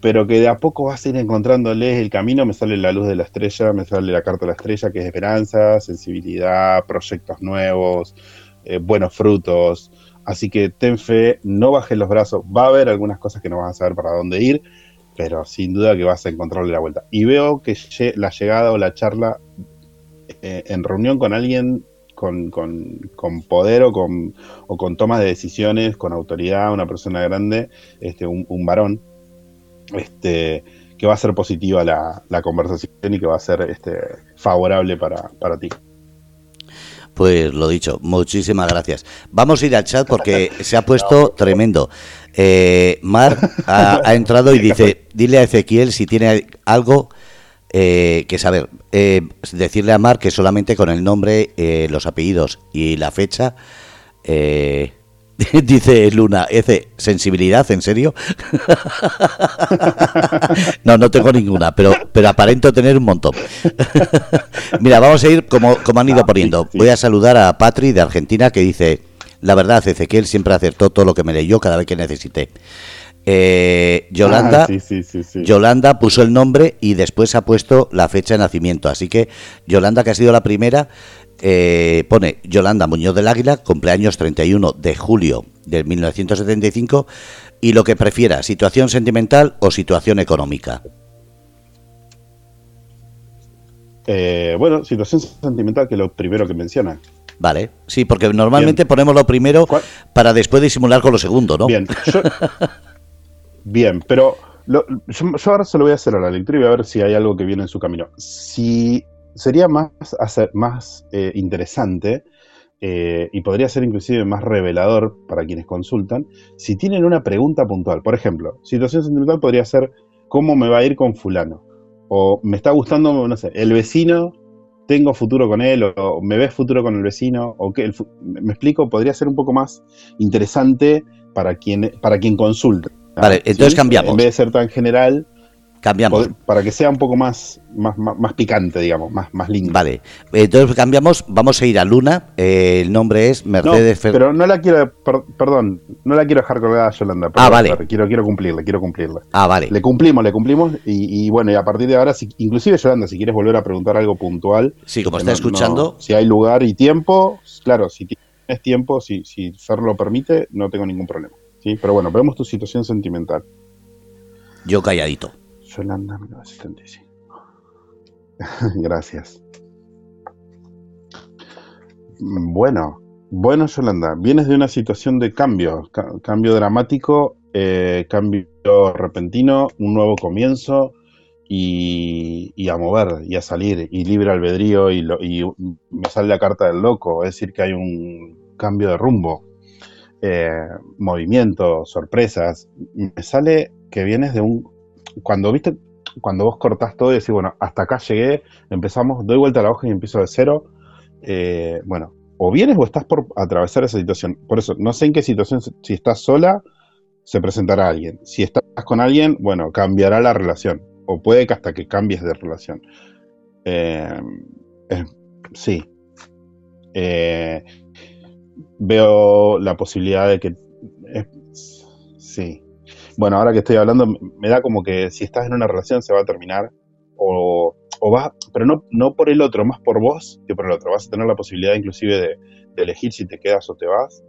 pero que de a poco vas a ir encontrándoles el camino. Me sale la luz de la estrella, me sale la carta de la estrella, que es esperanza, sensibilidad, proyectos nuevos, eh, buenos frutos. Así que ten fe, no bajes los brazos. Va a haber algunas cosas que no vas a saber para dónde ir, pero sin duda que vas a encontrarle la vuelta. Y veo que la llegada o la charla eh, en reunión con alguien con, poder o con, o con toma de decisiones, con autoridad, una persona grande, este, un, varón, este, que va a ser positiva la, la, conversación y que va a ser este, favorable para ti. Pues lo dicho, muchísimas gracias. Vamos a ir al chat porque se ha puesto tremendo. Eh, Mar ha, entrado y dice, dile a Ezequiel si tiene algo eh, que saber. Eh, decirle a Mar que solamente con el nombre, eh, los apellidos y la fecha... Eh, Dice Luna, Ece, sensibilidad, ¿en serio? no, no tengo ninguna, pero, pero aparento tener un montón. Mira, vamos a ir como, como han ido ah, poniendo. Voy a saludar a Patri de Argentina que dice, la verdad, Ezequiel siempre acertó todo lo que me leyó cada vez que necesité. Eh, Yolanda, ah, Yolanda puso el nombre y después ha puesto la fecha de nacimiento. Así que Yolanda, que ha sido la primera, eh, pone Yolanda Muñoz del Águila, cumpleaños 31 de julio de 1975, y lo que prefiera, situación sentimental o situación económica. Eh, bueno, situación sentimental, que es lo primero que menciona. Vale, sí, porque normalmente ponemos lo primero para después disimular con lo segundo, ¿no? Bien, bien pero yo, ahora se lo voy a hacer a la lectura y voy a ver si hay algo que viene en su camino. Si sería más, hacer, más eh, interesante eh, y podría ser inclusive más revelador para quienes consultan si tienen una pregunta puntual. Por ejemplo, situación sentimental podría ser ¿cómo me va a ir con fulano? O me está gustando, no sé, el vecino, tengo futuro con él, o, me ves futuro con el vecino, o que me explico, podría ser un poco más interesante para quien, para quien consulta. Vale, entonces cambiamos. En vez de ser tan general, Cambiamos. Para que sea un poco más, más, más, picante, digamos, más, más lindo. Vale, entonces cambiamos, vamos a ir a Luna, eh, el nombre es Mercedes Pero no la quiero, perdón, no la quiero dejar colgada a Yolanda. ah, vale. quiero, quiero cumplirle, quiero cumplirle. Ah, vale. Le cumplimos, le cumplimos y, bueno, y a partir de ahora, si, inclusive Yolanda, si quieres volver a preguntar algo puntual. Sí, como está escuchando. si hay lugar y tiempo, claro, si tienes tiempo, si, si Fer lo permite, no tengo ningún problema. Sí, pero bueno, vemos tu situación sentimental. Yo calladito. Yolanda 1975. Gracias. Bueno, bueno Yolanda, vienes de una situación de cambio, cambio dramático, eh, cambio repentino, un nuevo comienzo y, a mover y a salir y libre albedrío y, y, me sale la carta del loco, es decir que hay un cambio de rumbo, eh, movimiento, sorpresas. Me sale que vienes de un cuando viste, cuando vos cortás todo y decís, bueno, hasta acá llegué, empezamos, doy vuelta a la hoja y empiezo de cero, eh, bueno, o vienes o estás por atravesar esa situación. Por eso, no sé en qué situación, si estás sola, se presentará alguien. Si estás con alguien, bueno, cambiará la relación. O puede que hasta que cambies de relación. Eh, sí. Eh, veo la posibilidad de que... sí bueno, ahora que estoy hablando, me da como que si estás en una relación se va a terminar, o, o vas, pero no, no por el otro, más por vos que por el otro. Vas a tener la posibilidad inclusive de, elegir si te quedas o te vas,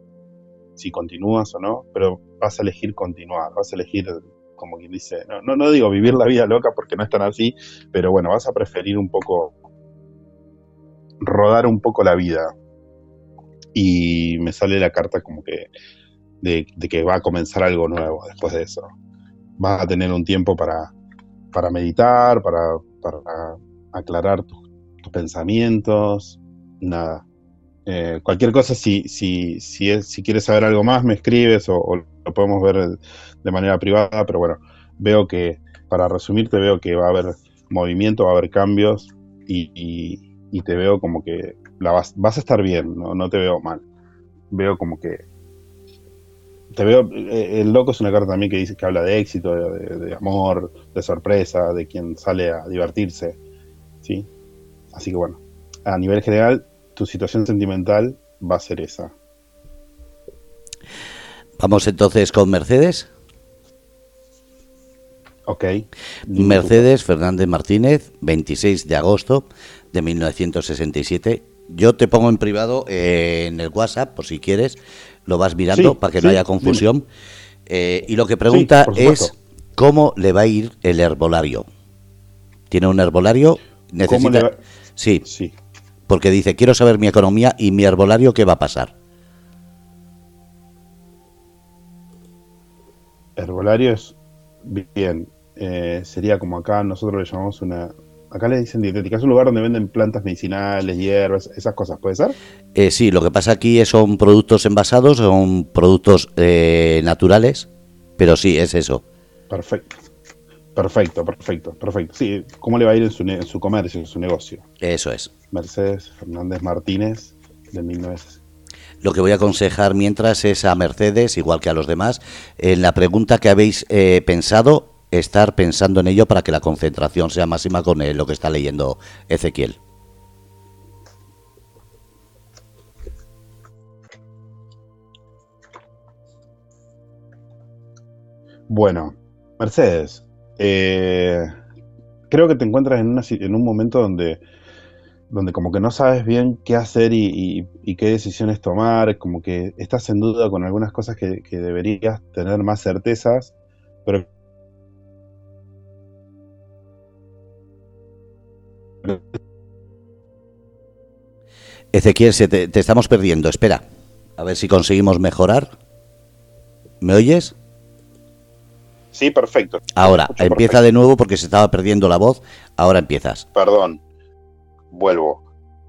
si continúas o no, pero vas a elegir continuar, vas a elegir, como quien dice, no, no, no digo vivir la vida loca porque no es tan así, pero bueno, vas a preferir un poco rodar un poco la vida. Y me sale la carta como que de, que va a comenzar algo nuevo después de eso. Vas a tener un tiempo para, para meditar, para, para aclarar tus, pensamientos, nada. Eh, cualquier cosa, si, si, si, si quieres saber algo más, me escribes o, lo podemos ver de manera privada, pero bueno, veo que, para resumirte, veo que va a haber movimiento, va a haber cambios y, te veo como que la vas, vas a estar bien, no, no te veo mal. Veo como que te veo, eh, el loco es una carta también que dice que habla de éxito, de, amor, de sorpresa, de quien sale a divertirse, ¿sí? Así que bueno, a nivel general, tu situación sentimental va a ser esa. Vamos entonces con Mercedes. Ok. Mercedes Fernández Martínez, 26 de agosto de 1967. Yo te pongo en privado eh, en el WhatsApp, por si quieres, lo vas mirando para que no haya confusión. Eh, y lo que pregunta es cómo le va a ir el herbolario. ¿Tiene un herbolario? Necesita... Sí. sí. Porque dice, quiero saber mi economía y mi herbolario, ¿qué va a pasar? Herbolario es bien. Eh, sería como acá nosotros le llamamos una, acá le dicen dietética, es un lugar donde venden plantas medicinales, hierbas, esas cosas, ¿puede ser? Eh, sí, lo que pasa aquí son productos envasados, son productos eh, naturales, pero sí, es eso. Perfecto. Perfecto, perfecto, perfecto. Sí, ¿cómo le va a ir en su, en su comercio, en su negocio? Eso es. Mercedes Fernández Martínez, de 1960. Lo que voy a aconsejar mientras es a Mercedes, igual que a los demás, en la pregunta que habéis eh, pensado, estar pensando en ello para que la concentración sea máxima con lo que está leyendo Ezequiel. Bueno, Mercedes, eh, creo que te encuentras en, una, en un momento donde, donde como que no sabes bien qué hacer y, qué decisiones tomar, como que estás en duda con algunas cosas que, que deberías tener más certezas, pero Ezequiel, te, estamos perdiendo. Espera, a ver si conseguimos mejorar. ¿Me oyes? Sí, perfecto. Ahora, empieza de nuevo porque se estaba perdiendo la voz. Ahora empiezas. Perdón, vuelvo.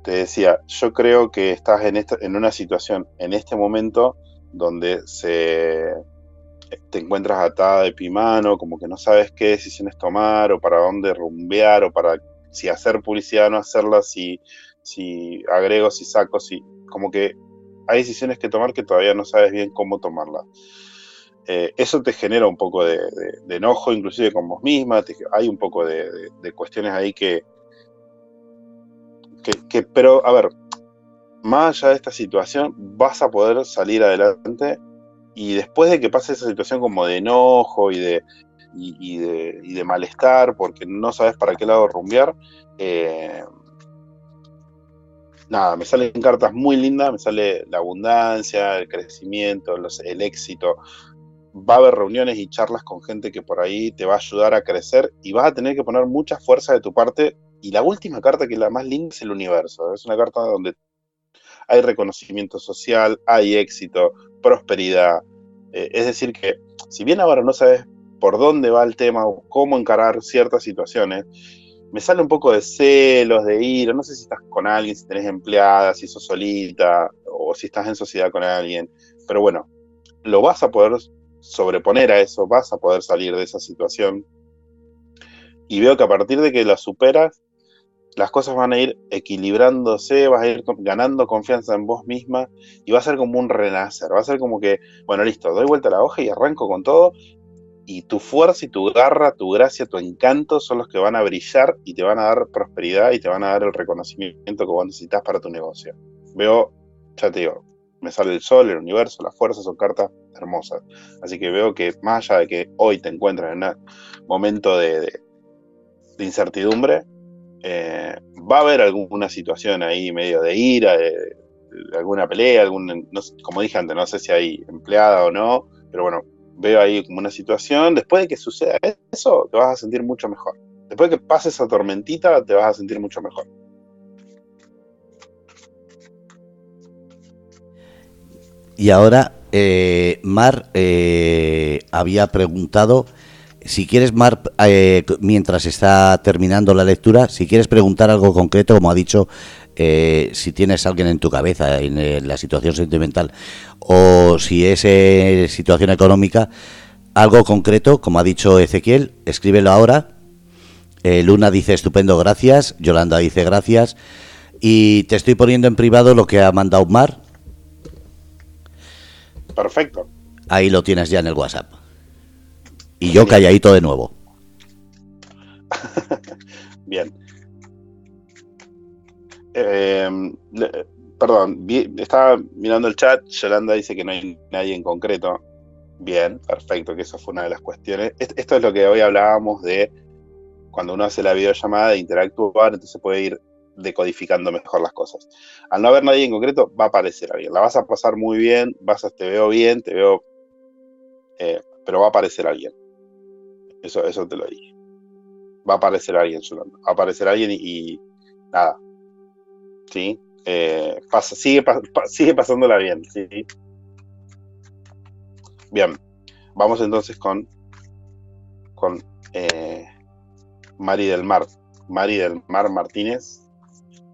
Te decía, yo creo que estás en, esta, en una situación en este momento donde se te encuentras atada de pimano, como que no sabes qué decisiones tomar o para dónde rumbear o para si hacer publicidad o no hacerla, si, si agrego, si saco, si como que hay decisiones que tomar que todavía no sabes bien cómo tomarlas. Eh, eso te genera un poco de, enojo, inclusive con vos misma, hay un poco de, cuestiones ahí que, que, pero a ver, más allá de esta situación, vas a poder salir adelante y después de que pase esa situación como de enojo y de, malestar porque no sabes para qué lado rumbear. Eh, nada, me salen cartas muy lindas, me sale la abundancia, el crecimiento, el éxito. Va a haber reuniones y charlas con gente que por ahí te va a ayudar a crecer y vas a tener que poner mucha fuerza de tu parte. Y la última carta, que es la más linda, es el universo. Es una carta donde hay reconocimiento social, hay éxito, prosperidad. Eh, es decir, que si bien ahora no sabes por dónde va el tema o cómo encarar ciertas situaciones, me sale un poco de celos, de ira, no sé si estás con alguien, si tenés empleada, si sos solita o si estás en sociedad con alguien, pero bueno, lo vas a poder sobreponer a eso, vas a poder salir de esa situación. Y veo que a partir de que la superas, las cosas van a ir equilibrándose, vas a ir ganando confianza en vos misma y va a ser como un renacer, va a ser como que, bueno, listo, doy vuelta a la hoja y arranco con todo y tu fuerza y tu garra, tu gracia, tu encanto son los que van a brillar y te van a dar prosperidad y te van a dar el reconocimiento que vos necesitas para tu negocio. Veo, ya te digo, me sale el sol, el universo, las fuerzas son cartas hermosas. Así que veo que más allá de que hoy te encuentras en un momento de, incertidumbre, eh, va a haber alguna situación ahí medio de ira, de, alguna pelea, algún, como dije antes, no sé si hay empleada o no, pero bueno, veo ahí como una situación, después de que suceda eso, te vas a sentir mucho mejor. Después de que pase esa tormentita, te vas a sentir mucho mejor. Y ahora, eh, Mar eh, había preguntado, si quieres, Mar, eh, mientras está terminando la lectura, si quieres preguntar algo concreto, como ha dicho eh, si tienes a alguien en tu cabeza en, la situación sentimental o si es eh, situación económica, algo concreto, como ha dicho Ezequiel, escríbelo ahora. Eh, Luna dice estupendo, gracias. Yolanda dice gracias. Y te estoy poniendo en privado lo que ha mandado Mar. Perfecto. Ahí lo tienes ya en el WhatsApp. Y yo calladito de nuevo. Bien. Eh, perdón, estaba mirando el chat, Yolanda dice que no hay nadie en concreto. Bien, perfecto, que esa fue una de las cuestiones. Esto es lo que hoy hablábamos de cuando uno hace la videollamada de interactuar, entonces puede ir decodificando mejor las cosas. Al no haber nadie en concreto, va a aparecer alguien. La vas a pasar muy bien, vas te veo bien, te veo, eh, pero va a aparecer alguien. Eso, eso te lo dije. Va a aparecer alguien, Va a aparecer alguien y, nada. ¿Sí? Eh, pasa, sigue, sigue pasándola bien, ¿sí? Bien, vamos entonces con, con eh, Mari del Mar. Mari del Mar Martínez,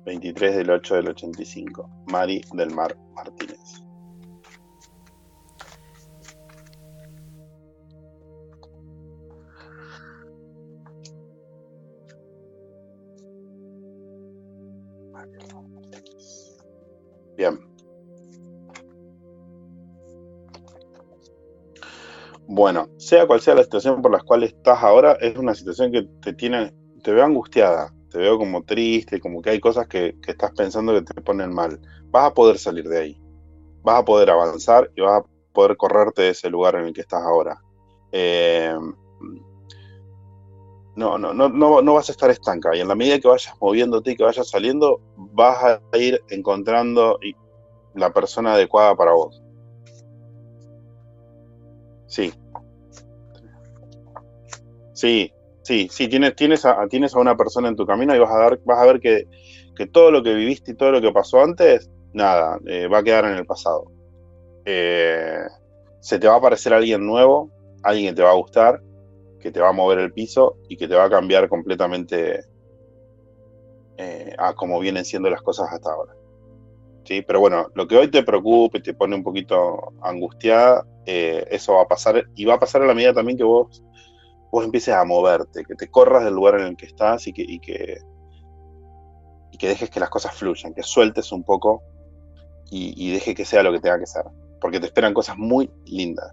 23 del 8 del 85. Mari del Mar Martínez. Bien. Bueno, sea cual sea la situación por la cual estás ahora, es una situación que te tiene, te veo angustiada, te veo como triste, como que hay cosas que, estás pensando que te ponen mal. Vas a poder salir de ahí, vas a poder avanzar y vas a poder correrte de ese lugar en el que estás ahora. Eh, no, no, no, no, vas a estar estanca y en la medida que vayas moviéndote y que vayas saliendo, vas a ir encontrando la persona adecuada para vos. Sí. Sí, sí, sí, tienes, tienes, a, tienes a una persona en tu camino y vas a, dar, vas a ver que, todo lo que viviste y todo lo que pasó antes, nada, eh, va a quedar en el pasado. Eh, se te va a aparecer alguien nuevo, alguien que te va a gustar, que te va a mover el piso y que te va a cambiar completamente eh, a cómo vienen siendo las cosas hasta ahora. ¿Sí? Pero bueno, lo que hoy te preocupe, te pone un poquito angustiada, eh, eso va a pasar y va a pasar a la medida también que vos, vos empieces a moverte, que te corras del lugar en el que estás y que, y que, y que dejes que las cosas fluyan, que sueltes un poco y, y deje que sea lo que tenga que ser, porque te esperan cosas muy lindas.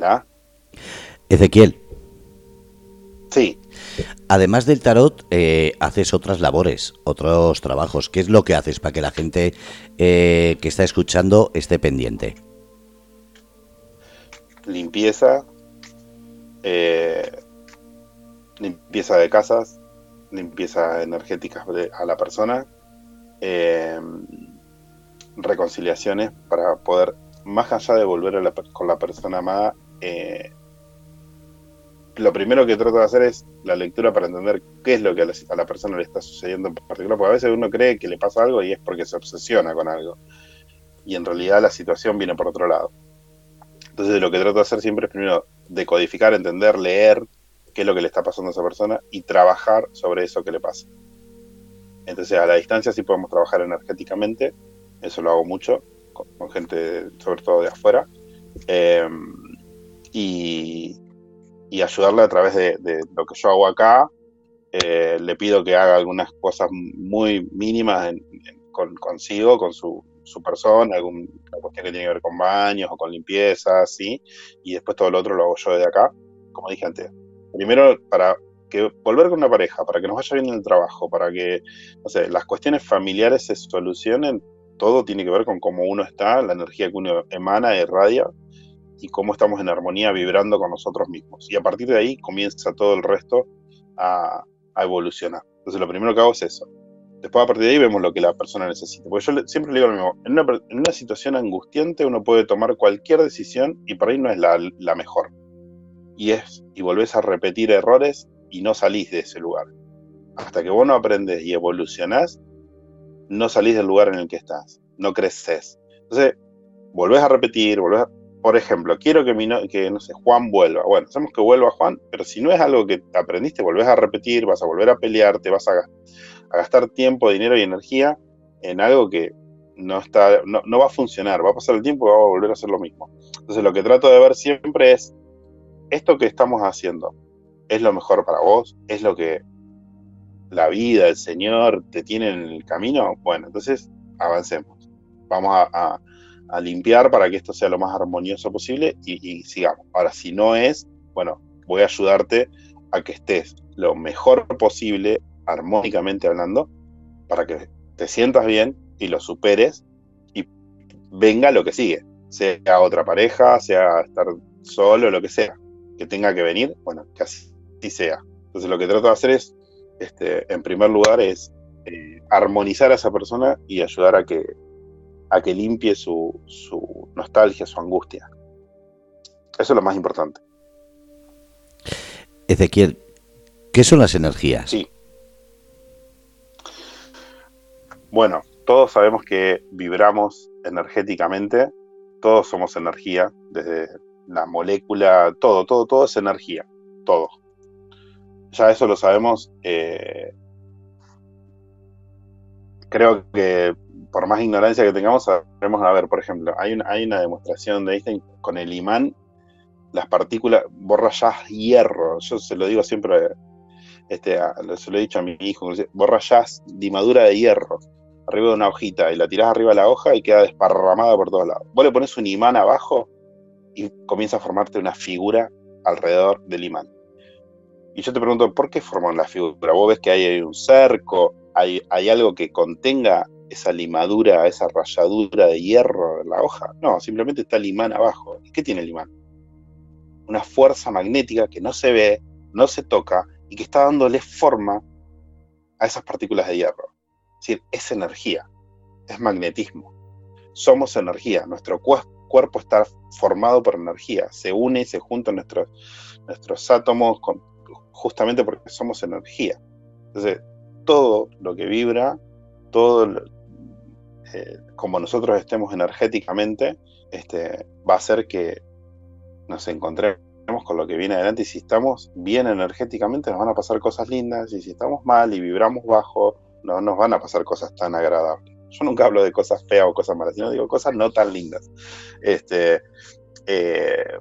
Hola. Ezequiel. Sí. Además del tarot, eh, haces otras labores, otros trabajos. ¿Qué es lo que haces para que la gente eh, que está escuchando esté pendiente? Limpieza, eh, limpieza de casas, limpieza energética a la persona, reconciliaciones para poder, más allá de volver con la persona amada, lo primero que trato de hacer es la lectura para entender qué es lo que a la, persona le está sucediendo en particular, porque a veces uno cree que le pasa algo y es porque se obsesiona con algo. Y en realidad la situación viene por otro lado. Entonces lo que trato de hacer siempre es primero decodificar, entender, leer qué es lo que le está pasando a esa persona y trabajar sobre eso que le pasa. Entonces a la distancia sí podemos trabajar energéticamente, eso lo hago mucho, con, gente sobre todo de afuera. Eh, y, y ayudarle a través de, lo que yo hago acá. Eh, le pido que haga algunas cosas muy mínimas con, consigo, con su, persona, alguna cuestión que tiene que ver con baños o con limpieza, ¿sí? Y después todo lo otro lo hago yo desde acá, como dije antes. Primero, para que volver con una pareja, para que nos vaya bien en el trabajo, para que, no sé, las cuestiones familiares se solucionen, todo tiene que ver con cómo uno está, la energía que uno emana, irradia, y cómo estamos en armonía vibrando con nosotros mismos. Y a partir de ahí comienza todo el resto a, evolucionar. Entonces lo primero que hago es eso. Después a partir de ahí vemos lo que la persona necesita. Porque yo siempre le digo lo mismo, en una, en una, situación angustiante uno puede tomar cualquier decisión y por ahí no es la, la mejor. Y es, y volvés a repetir errores y no salís de ese lugar. Hasta que vos no aprendes y evolucionás, no salís del lugar en el que estás, no creces. Entonces, volvés a repetir, volvés a, por ejemplo, quiero que, mi que no sé, Juan vuelva. Bueno, sabemos que vuelva Juan, pero si no es algo que aprendiste, volvés a repetir, vas a volver a pelearte, vas a, gastar tiempo, dinero y energía en algo que no, está, no, va a funcionar, va a pasar el tiempo y va a volver a hacer lo mismo. Entonces lo que trato de ver siempre es, esto que estamos haciendo, ¿es lo mejor para vos? ¿Es lo que la vida, el Señor te tiene en el camino? Bueno, entonces avancemos. Vamos a limpiar para que esto sea lo más armonioso posible y, sigamos. Ahora, si no es, bueno, voy a ayudarte a que estés lo mejor posible, armónicamente hablando, para que te sientas bien y lo superes y venga lo que sigue, sea otra pareja, sea estar solo, lo que sea, que tenga que venir, bueno, que así sea. Entonces lo que trato de hacer es, este, en primer lugar, es eh, armonizar a esa persona y ayudar a que, a que limpie su, su nostalgia, su angustia. Eso es lo más importante. Ezequiel, ¿qué son las energías? Sí. Bueno, todos sabemos que vibramos energéticamente, todos somos energía, desde la molécula, todo, todo, todo es energía, todo. Ya eso lo sabemos. Eh, creo que por más ignorancia que tengamos, sabemos, a ver, por ejemplo, hay una, hay una demostración de Einstein con el imán, las partículas, borra ya hierro, yo se lo digo siempre, este, se lo he dicho a mi hijo, borra ya limadura de hierro arriba de una hojita y la tirás arriba de la hoja y queda desparramada por todos lados. Vos le pones un imán abajo y comienza a formarte una figura alrededor del imán. Y yo te pregunto, ¿por qué forman la figura? ¿Vos ves que hay un cerco? ¿Hay, hay algo que contenga esa limadura, esa rayadura de hierro en la hoja? No, simplemente está el imán abajo. ¿Y qué tiene el imán? Una fuerza magnética que no se ve, no se toca y que está dándole forma a esas partículas de hierro. Es decir, es energía, es magnetismo. Somos energía, nuestro cuerpo está formado por energía, se une y se juntan nuestros, nuestros átomos justamente porque somos energía. Entonces, todo lo que vibra, todo eh, como nosotros estemos energéticamente, este, va a hacer que nos encontremos con lo que viene adelante y si estamos bien energéticamente nos van a pasar cosas lindas y si estamos mal y vibramos bajo no nos van a pasar cosas tan agradables. Yo nunca hablo de cosas feas o cosas malas, sino digo cosas no tan lindas. Este, eh,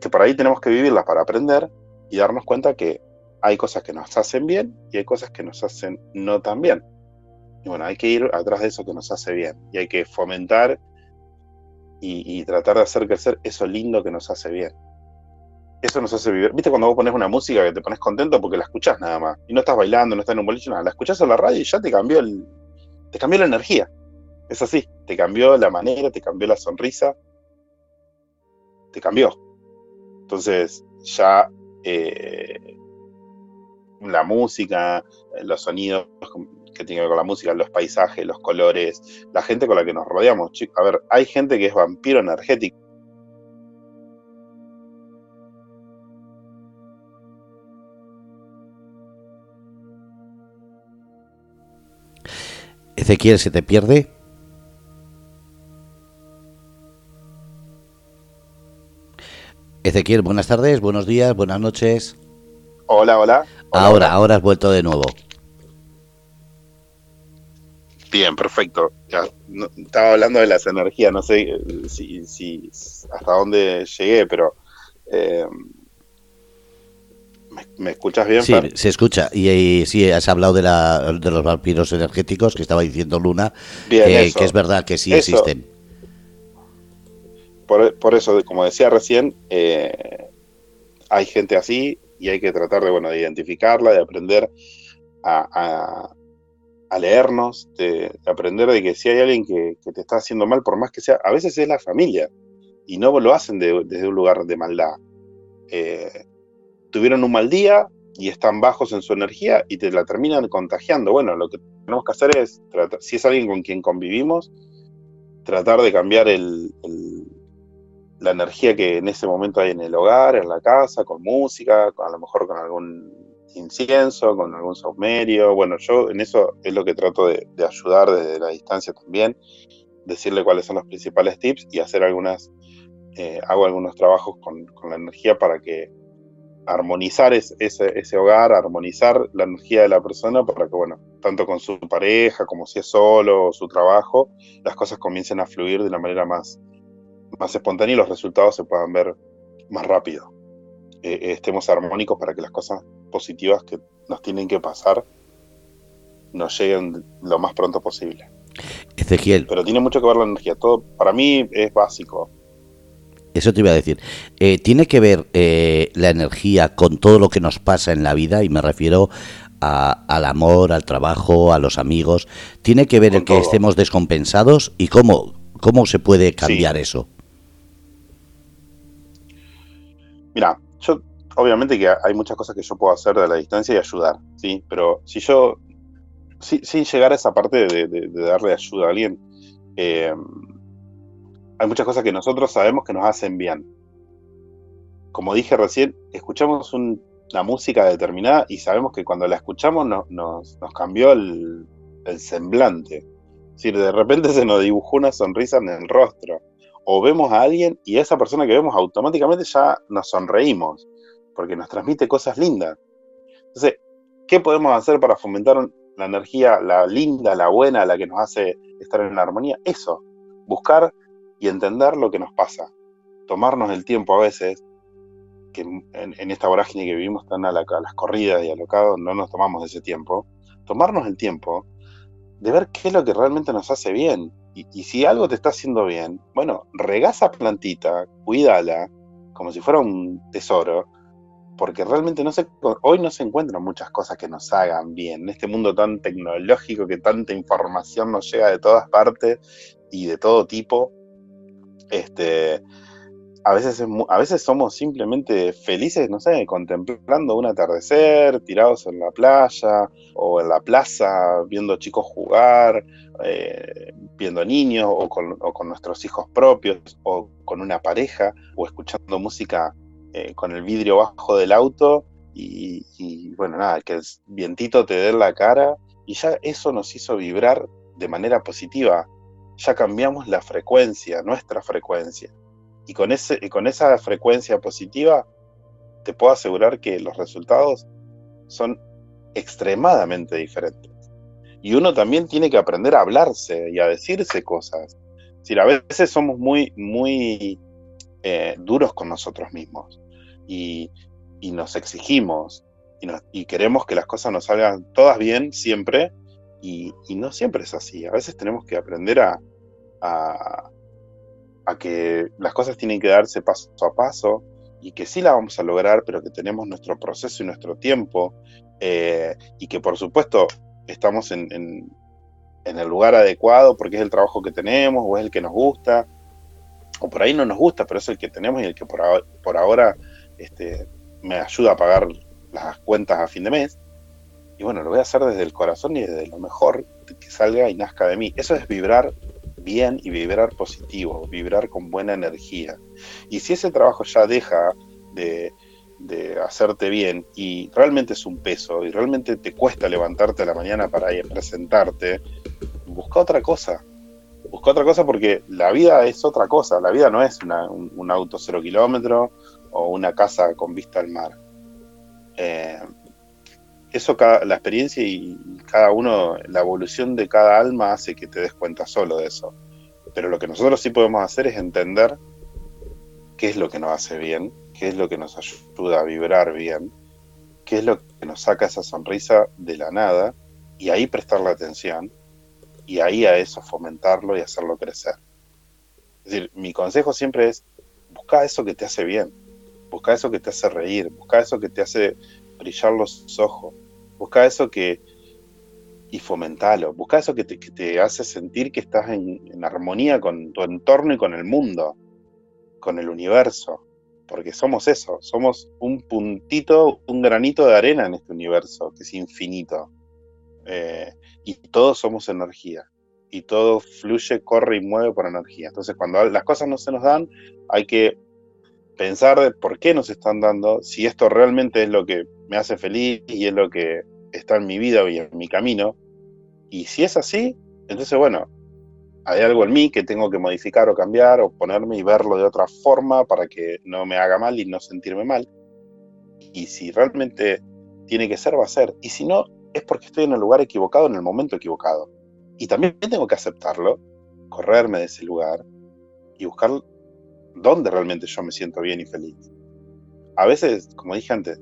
que por ahí tenemos que vivirlas para aprender y darnos cuenta que hay cosas que nos hacen bien y hay cosas que nos hacen no tan bien. Y bueno, hay que ir atrás de eso que nos hace bien y hay que fomentar y, tratar de hacer crecer eso lindo que nos hace bien eso nos hace vivir. ¿Viste cuando vos pones una música que te pones contento porque la escuchás nada más? Y no estás bailando, no estás en un boliche, nada. La escuchás en la radio y ya te cambió el, te cambió la energía. Es así. Te cambió la manera, te cambió la sonrisa. Te cambió. Entonces, ya eh, la música, los sonidos que tienen que ver con la música, los paisajes, los colores, la gente con la que nos rodeamos. A ver, hay gente que es vampiro energético Ezequiel, ¿se te pierde? Ezequiel, buenas tardes, buenos días, buenas noches. Hola, hola. ahora, ahora has vuelto de nuevo. Bien, perfecto. estaba hablando de las energías, no sé eh, si, hasta dónde llegué, pero eh, ¿Me, escuchas bien? Sí, se escucha. Y, sí, has hablado de, la, de los vampiros energéticos que estaba diciendo Luna, que, es verdad que sí existen. Por, eso, como decía recién, eh, hay gente así y hay que tratar de, bueno, de identificarla, de aprender a, leernos, de, aprender de que si hay alguien que, te está haciendo mal, por más que sea, a veces es la familia y no lo hacen desde un lugar de maldad. Eh, tuvieron un mal día y están bajos en su energía y te la terminan contagiando. Bueno, lo que tenemos que hacer es, tratar, si es alguien con quien convivimos, tratar de cambiar la energía que en ese momento hay en el hogar, en la casa, con música, a lo mejor con algún incienso, con algún saumerio. Bueno, yo en eso es lo que trato de, ayudar desde la distancia también, decirle cuáles son los principales tips y hacer algunas, eh, hago algunos trabajos con, con la energía para que armonizar ese, ese, hogar, armonizar la energía de la persona para que, bueno, tanto con su pareja como si es solo o su trabajo, las cosas comiencen a fluir de una manera más, más espontánea y los resultados se puedan ver más rápido. Eh, eh, estemos armónicos para que las cosas positivas que nos tienen que pasar nos lleguen lo más pronto posible. Ezequiel. Pero tiene mucho que ver la energía. Todo para mí es básico. Eso te iba a decir. Eh, ¿Tiene que ver eh, la energía con todo lo que nos pasa en la vida? Y me refiero al amor, al trabajo, a los amigos. ¿Tiene que ver el que estemos descompensados? ¿Y cómo, ¿Cómo se puede cambiar eso? Mira, yo obviamente que hay muchas cosas que yo puedo hacer de la distancia y ayudar, ¿sí? Pero si yo, sin llegar a esa parte de, darle ayuda a alguien, eh, hay muchas cosas que nosotros sabemos que nos hacen bien. Como dije recién, escuchamos una música determinada y sabemos que cuando la escuchamos nos, cambió el, semblante. Es decir, de repente se nos dibujó una sonrisa en el rostro. O vemos a alguien y esa persona que vemos automáticamente ya nos sonreímos, porque nos transmite cosas lindas. Entonces, ¿qué podemos hacer para fomentar la energía, la linda, la buena, la que nos hace estar en armonía? Eso, buscar y entender lo que nos pasa. Tomarnos el tiempo a veces, que en, esta vorágine que vivimos tan a, las corridas y alocados, no nos tomamos ese tiempo. Tomarnos el tiempo de ver qué es lo que realmente nos hace bien. Y, si algo te está haciendo bien, bueno, regá esa plantita, cuídala, como si fuera un tesoro, porque realmente no se, hoy no se encuentran muchas cosas que nos hagan bien. En este mundo tan tecnológico que tanta información nos llega de todas partes y de todo tipo, este, a veces, a veces somos simplemente felices, no sé, contemplando un atardecer, tirados en la playa o en la plaza, viendo chicos jugar, eh, viendo niños o con, nuestros hijos propios o con una pareja o escuchando música eh, con el vidrio bajo del auto y, bueno, nada, que el vientito te dé la cara y ya eso nos hizo vibrar de manera positiva ya cambiamos la frecuencia, nuestra frecuencia. Y con, ese, con esa frecuencia positiva, te puedo asegurar que los resultados son extremadamente diferentes. Y uno también tiene que aprender a hablarse y a decirse cosas. Si a veces somos muy, muy eh, duros con nosotros mismos y, nos exigimos y, queremos que las cosas nos salgan todas bien siempre y, no siempre es así. A veces tenemos que aprender a, que las cosas tienen que darse paso a paso y que sí la vamos a lograr, pero que tenemos nuestro proceso y nuestro tiempo eh, y que por supuesto estamos en, el lugar adecuado porque es el trabajo que tenemos o es el que nos gusta o por ahí no nos gusta, pero es el que tenemos y el que por, por ahora este, me ayuda a pagar las cuentas a fin de mes. Y bueno, lo voy a hacer desde el corazón y desde lo mejor que salga y nazca de mí. Eso es vibrar bien y vibrar positivo, vibrar con buena energía. Y si ese trabajo ya deja de, hacerte bien y realmente es un peso y realmente te cuesta levantarte a la mañana para ir presentarte, busca otra cosa. Busca otra cosa porque la vida es otra cosa. La vida no es un, auto cero kilómetro o una casa con vista al mar. Eh, eso la experiencia y cada uno, la evolución de cada alma hace que te des cuenta solo de eso. Pero lo que nosotros sí podemos hacer es entender qué es lo que nos hace bien, qué es lo que nos ayuda a vibrar bien, qué es lo que nos saca esa sonrisa de la nada y ahí prestarle atención y ahí a eso fomentarlo y hacerlo crecer. Decir, mi consejo siempre es busca eso que te hace bien, busca eso que te hace reír, busca eso que te hace brillar los ojos. Busca eso que. y fomentalo. Busca eso que te, hace sentir que estás en, armonía con tu entorno y con el mundo, con el universo. Porque somos eso, somos un puntito, un granito de arena en este universo que es infinito. Eh, y todos somos energía. Y todo fluye, corre y mueve por energía. Entonces, cuando las cosas no se nos dan, hay que pensar de por qué nos están dando, si esto realmente es lo que me hace feliz y es lo que está en mi vida y en mi camino. Y si es así, entonces bueno, hay algo en mí que tengo que modificar o cambiar o ponerme y verlo de otra forma para que no me haga mal y no sentirme mal. Y si realmente tiene que ser, va a ser. Y si no, es porque estoy en el lugar equivocado, en el momento equivocado. Y también tengo que aceptarlo, correrme de ese lugar y buscar dónde realmente yo me siento bien y feliz. A veces, como dije antes,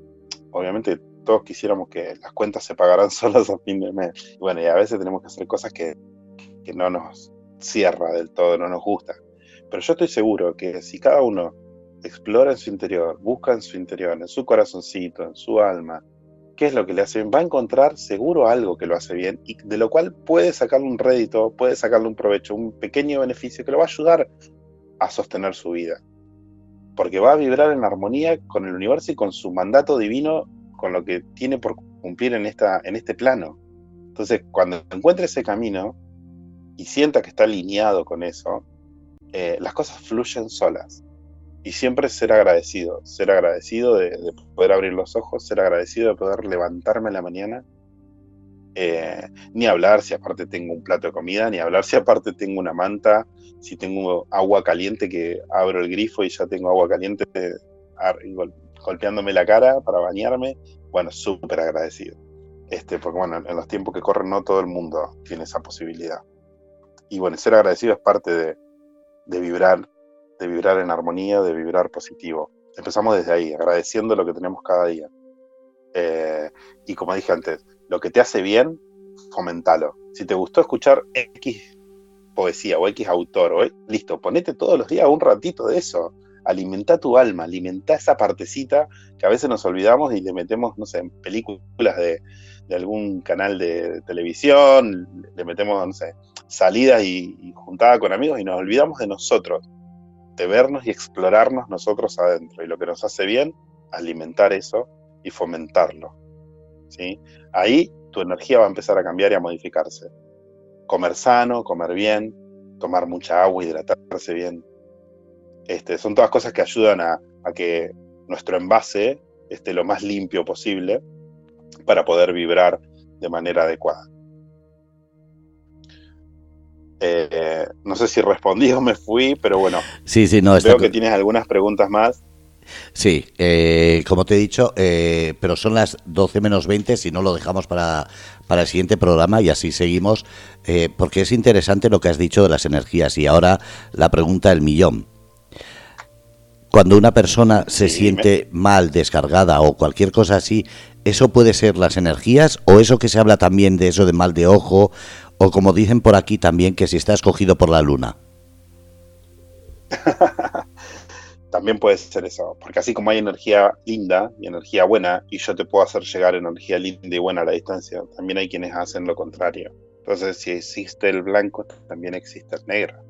obviamente todos quisiéramos que las cuentas se pagaran solas a fin de mes. Bueno, y a veces tenemos que hacer cosas que, que no nos cierra del todo, no nos gusta. Pero yo estoy seguro que si cada uno explora en su interior, busca en su interior, en su corazoncito, en su alma, qué es lo que le hace bien, va a encontrar seguro algo que lo hace bien y de lo cual puede sacarle un rédito, puede sacarle un provecho, un pequeño beneficio que lo va a ayudar a sostener su vida. Porque va a vibrar en armonía con el universo y con su mandato divino, con lo que tiene por cumplir en, esta, en este plano. Entonces, cuando encuentre ese camino y sienta que está alineado con eso, eh, las cosas fluyen solas y siempre ser agradecido, ser agradecido de, poder abrir los ojos, ser agradecido de poder levantarme en la mañana. Eh, ni hablar si aparte tengo un plato de comida, ni hablar si aparte tengo una manta, si tengo agua caliente que abro el grifo y ya tengo agua caliente golpeándome la cara para bañarme. Bueno, súper agradecido. Este, porque bueno, en los tiempos que corren no todo el mundo tiene esa posibilidad. Y bueno, ser agradecido es parte de, de vibrar de vibrar en armonía, de vibrar positivo. Empezamos desde ahí, agradeciendo lo que tenemos cada día. Eh, y como dije antes, lo que te hace bien, fomentalo. Si te gustó escuchar X poesía o X autor, o, listo, ponete todos los días un ratito de eso. Alimenta tu alma, alimenta esa partecita que a veces nos olvidamos y le metemos, no sé, en películas de, algún canal de televisión, le metemos, no sé, salidas y, y juntada con amigos y nos olvidamos de nosotros de vernos y explorarnos nosotros adentro. Y lo que nos hace bien, alimentar eso y fomentarlo. ¿sí? Ahí tu energía va a empezar a cambiar y a modificarse. Comer sano, comer bien, tomar mucha agua, hidratarse bien. Este, son todas cosas que ayudan a, a que nuestro envase esté lo más limpio posible para poder vibrar de manera adecuada. Eh, no sé si respondí o me fui, pero bueno. Sí, sí, no. Veo que tienes algunas preguntas más. Sí, eh, como te he dicho, eh, pero son las 12 menos 20, si no lo dejamos para, para el siguiente programa y así seguimos, porque es interesante lo que has dicho de las energías. Y ahora la pregunta del millón. Cuando una persona se siente mal, descargada o cualquier cosa así, ¿eso puede ser las energías o eso que se habla también de eso de mal de ojo o como dicen por aquí también, que si está escogido por la luna. también puede ser eso, porque así como hay energía linda y energía buena, y yo te puedo hacer llegar energía linda y buena a la distancia, también hay quienes hacen lo contrario. Entonces, si existe el blanco, también existe el negro.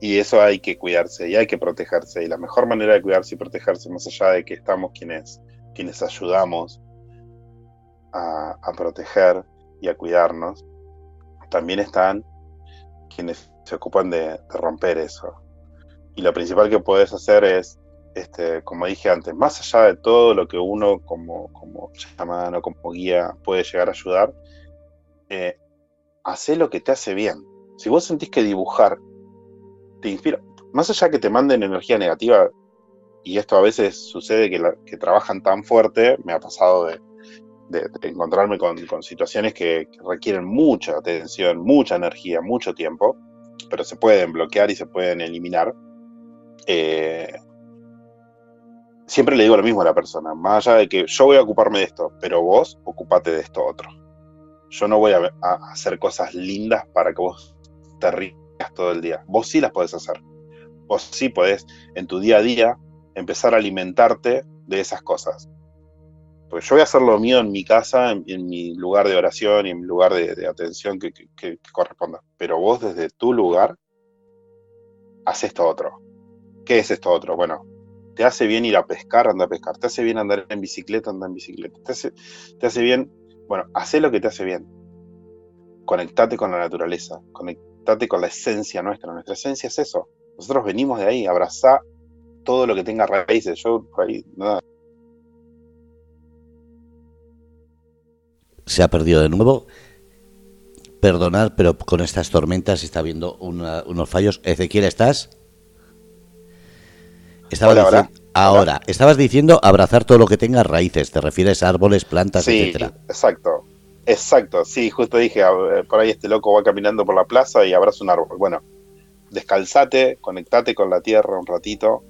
Y eso hay que cuidarse y hay que protegerse. Y la mejor manera de cuidarse y protegerse, más allá de que estamos quienes, quienes ayudamos a, a proteger y a cuidarnos, también están quienes se ocupan de, romper eso. Y lo principal que puedes hacer es, este, como dije antes, más allá de todo lo que uno como, como o como guía puede llegar a ayudar, eh, hace lo que te hace bien. Si vos sentís que dibujar te inspira, más allá que te manden energía negativa, y esto a veces sucede que trabajan tan fuerte, me ha pasado de, de, encontrarme con, situaciones que, requieren mucha atención, mucha energía, mucho tiempo, pero se pueden bloquear y se pueden eliminar. Eh, siempre le digo lo mismo a la persona, más allá de que yo voy a ocuparme de esto, pero vos ocupate de esto otro. Yo no voy a, hacer cosas lindas para que vos te rías todo el día. Vos sí las podés hacer. Vos sí podés en tu día a día empezar a alimentarte de esas cosas. Porque yo voy a hacer lo mío en mi casa, en, mi lugar de oración y en mi lugar de, atención que, corresponda. Pero vos desde tu lugar, haces esto otro. ¿Qué es esto otro? Bueno, te hace bien ir a pescar, anda a pescar. Te hace bien andar en bicicleta, anda en bicicleta. Te hace, te hace bien, bueno, haz lo que te hace bien. Conectate con la naturaleza, conectate con la esencia nuestra. Nuestra esencia es eso. Nosotros venimos de ahí, abrazá todo lo que tenga raíces. Yo por ahí, nada, se ha perdido de nuevo. Perdonad, pero con estas tormentas está habiendo unos fallos. Ezequiel, ¿estás? Estaba ahora, estabas diciendo abrazar todo lo que tenga raíces, te refieres a árboles, plantas, sí, etcétera. Exacto, exacto, sí, justo dije, por ahí este loco va caminando por la plaza y abraza un árbol. Bueno, descalzate, conectate con la tierra un ratito,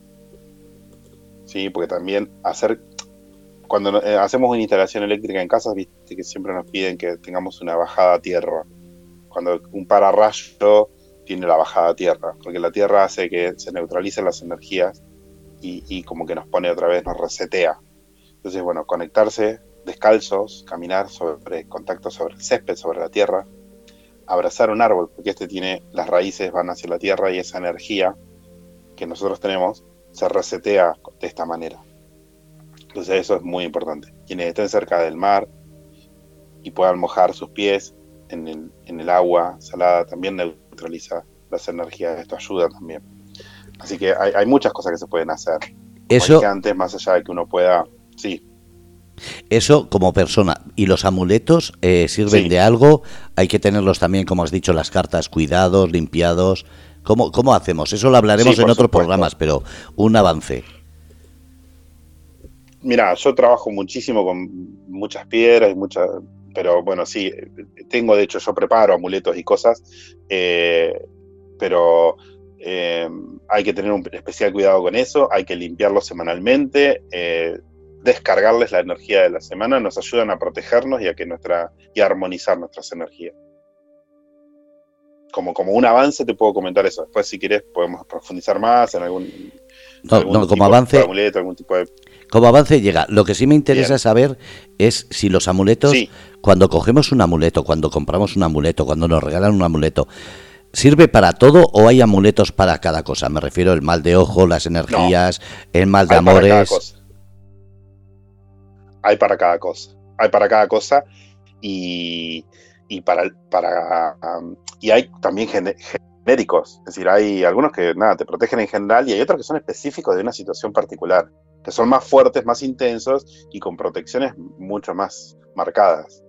sí, porque también hacer cuando eh, hacemos una instalación eléctrica en casa, viste que siempre nos piden que tengamos una bajada a tierra. Cuando un pararrayo tiene la bajada a tierra, porque la tierra hace que se neutralicen las energías y, como que nos pone otra vez, nos resetea. Entonces, bueno, conectarse descalzos, caminar sobre contacto sobre el césped, sobre la tierra, abrazar un árbol, porque este tiene las raíces van hacia la tierra y esa energía que nosotros tenemos se resetea de esta manera. Entonces eso es muy importante. Quienes estén cerca del mar y puedan mojar sus pies en el, en el agua salada también neutraliza las energías. Esto ayuda también. Así que hay, muchas cosas que se pueden hacer. Eso. antes, más allá de que uno pueda. Sí. Eso como persona. ¿Y los amuletos eh, sirven de algo? Hay que tenerlos también, como has dicho, las cartas cuidados, limpiados. ¿Cómo, cómo hacemos? Eso lo hablaremos en otros programas, pero un avance. Mira, yo trabajo muchísimo con muchas piedras y muchas, pero bueno, sí, tengo, de hecho, yo preparo amuletos y cosas, eh, pero eh, hay que tener un especial cuidado con eso, hay que limpiarlos semanalmente, eh, descargarles la energía de la semana, nos ayudan a protegernos y a que nuestra y a armonizar nuestras energías. Como, como un avance te puedo comentar eso. Después, si quieres, podemos profundizar más en algún, no, como avance, amuleto, algún tipo de como avance llega. Lo que sí me interesa saber es si los amuletos, cuando cogemos un amuleto, cuando compramos un amuleto, cuando nos regalan un amuleto, ¿sirve para todo o hay amuletos para cada cosa? Me refiero al mal de ojo, las energías, el mal de amores. Hay para cada cosa. Hay para cada cosa y, para, para y hay también genéricos. Es decir, hay algunos que nada, te protegen en general y hay otros que son específicos de una situación particular que son más fuertes, más intensos y con protecciones mucho más marcadas.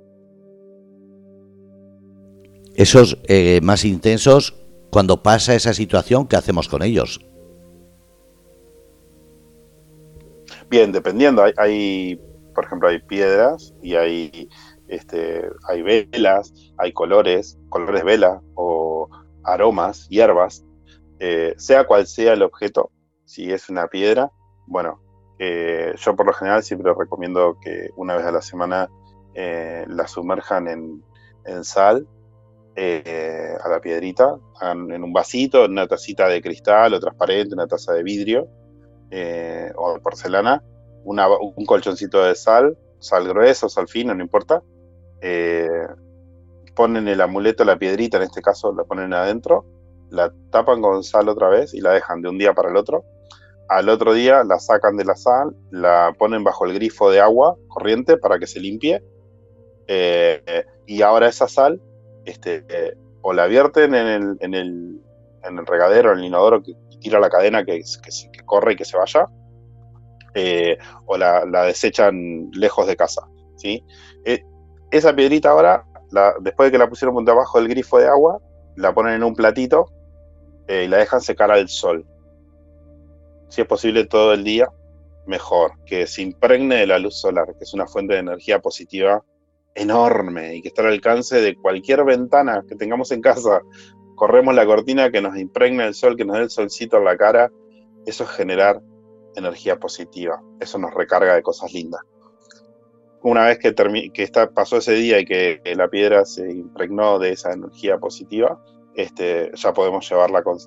Esos eh, más intensos, cuando pasa esa situación, ¿qué hacemos con ellos? Bien, dependiendo, hay, por ejemplo, hay piedras y hay, este, hay velas, hay colores, colores vela o aromas, hierbas, eh, sea cual sea el objeto, si es una piedra, bueno, eh, yo por lo general siempre recomiendo que una vez a la semana eh, la sumerjan en, sal eh, a la piedrita, en un vasito, en una tacita de cristal o transparente, una taza de vidrio o de porcelana, un colchoncito de sal, sal grueso, sal fino, no importa. ponen el amuleto, la piedrita, en este caso la ponen adentro, la tapan con sal otra vez y la dejan de un día para el otro al otro día la sacan de la sal, la ponen bajo el grifo de agua corriente para que se limpie. Eh, y ahora esa sal, este, o la vierten en el, en el, en el regadero, en el inodoro que tira la cadena que, que, corre y que se vaya, eh, o la, desechan lejos de casa. ¿sí? Eh, esa piedrita ahora, después de que la pusieron abajo del grifo de agua, la ponen en un platito y la dejan secar al sol si es posible todo el día, mejor, que se impregne de la luz solar, que es una fuente de energía positiva enorme y que está al alcance de cualquier ventana que tengamos en casa. Corremos la cortina que nos impregne el sol, que nos dé el solcito en la cara. Eso es generar energía positiva. Eso nos recarga de cosas lindas. Una vez que, que pasó ese día y que la piedra se impregnó de esa energía positiva, este, ya podemos llevarla con,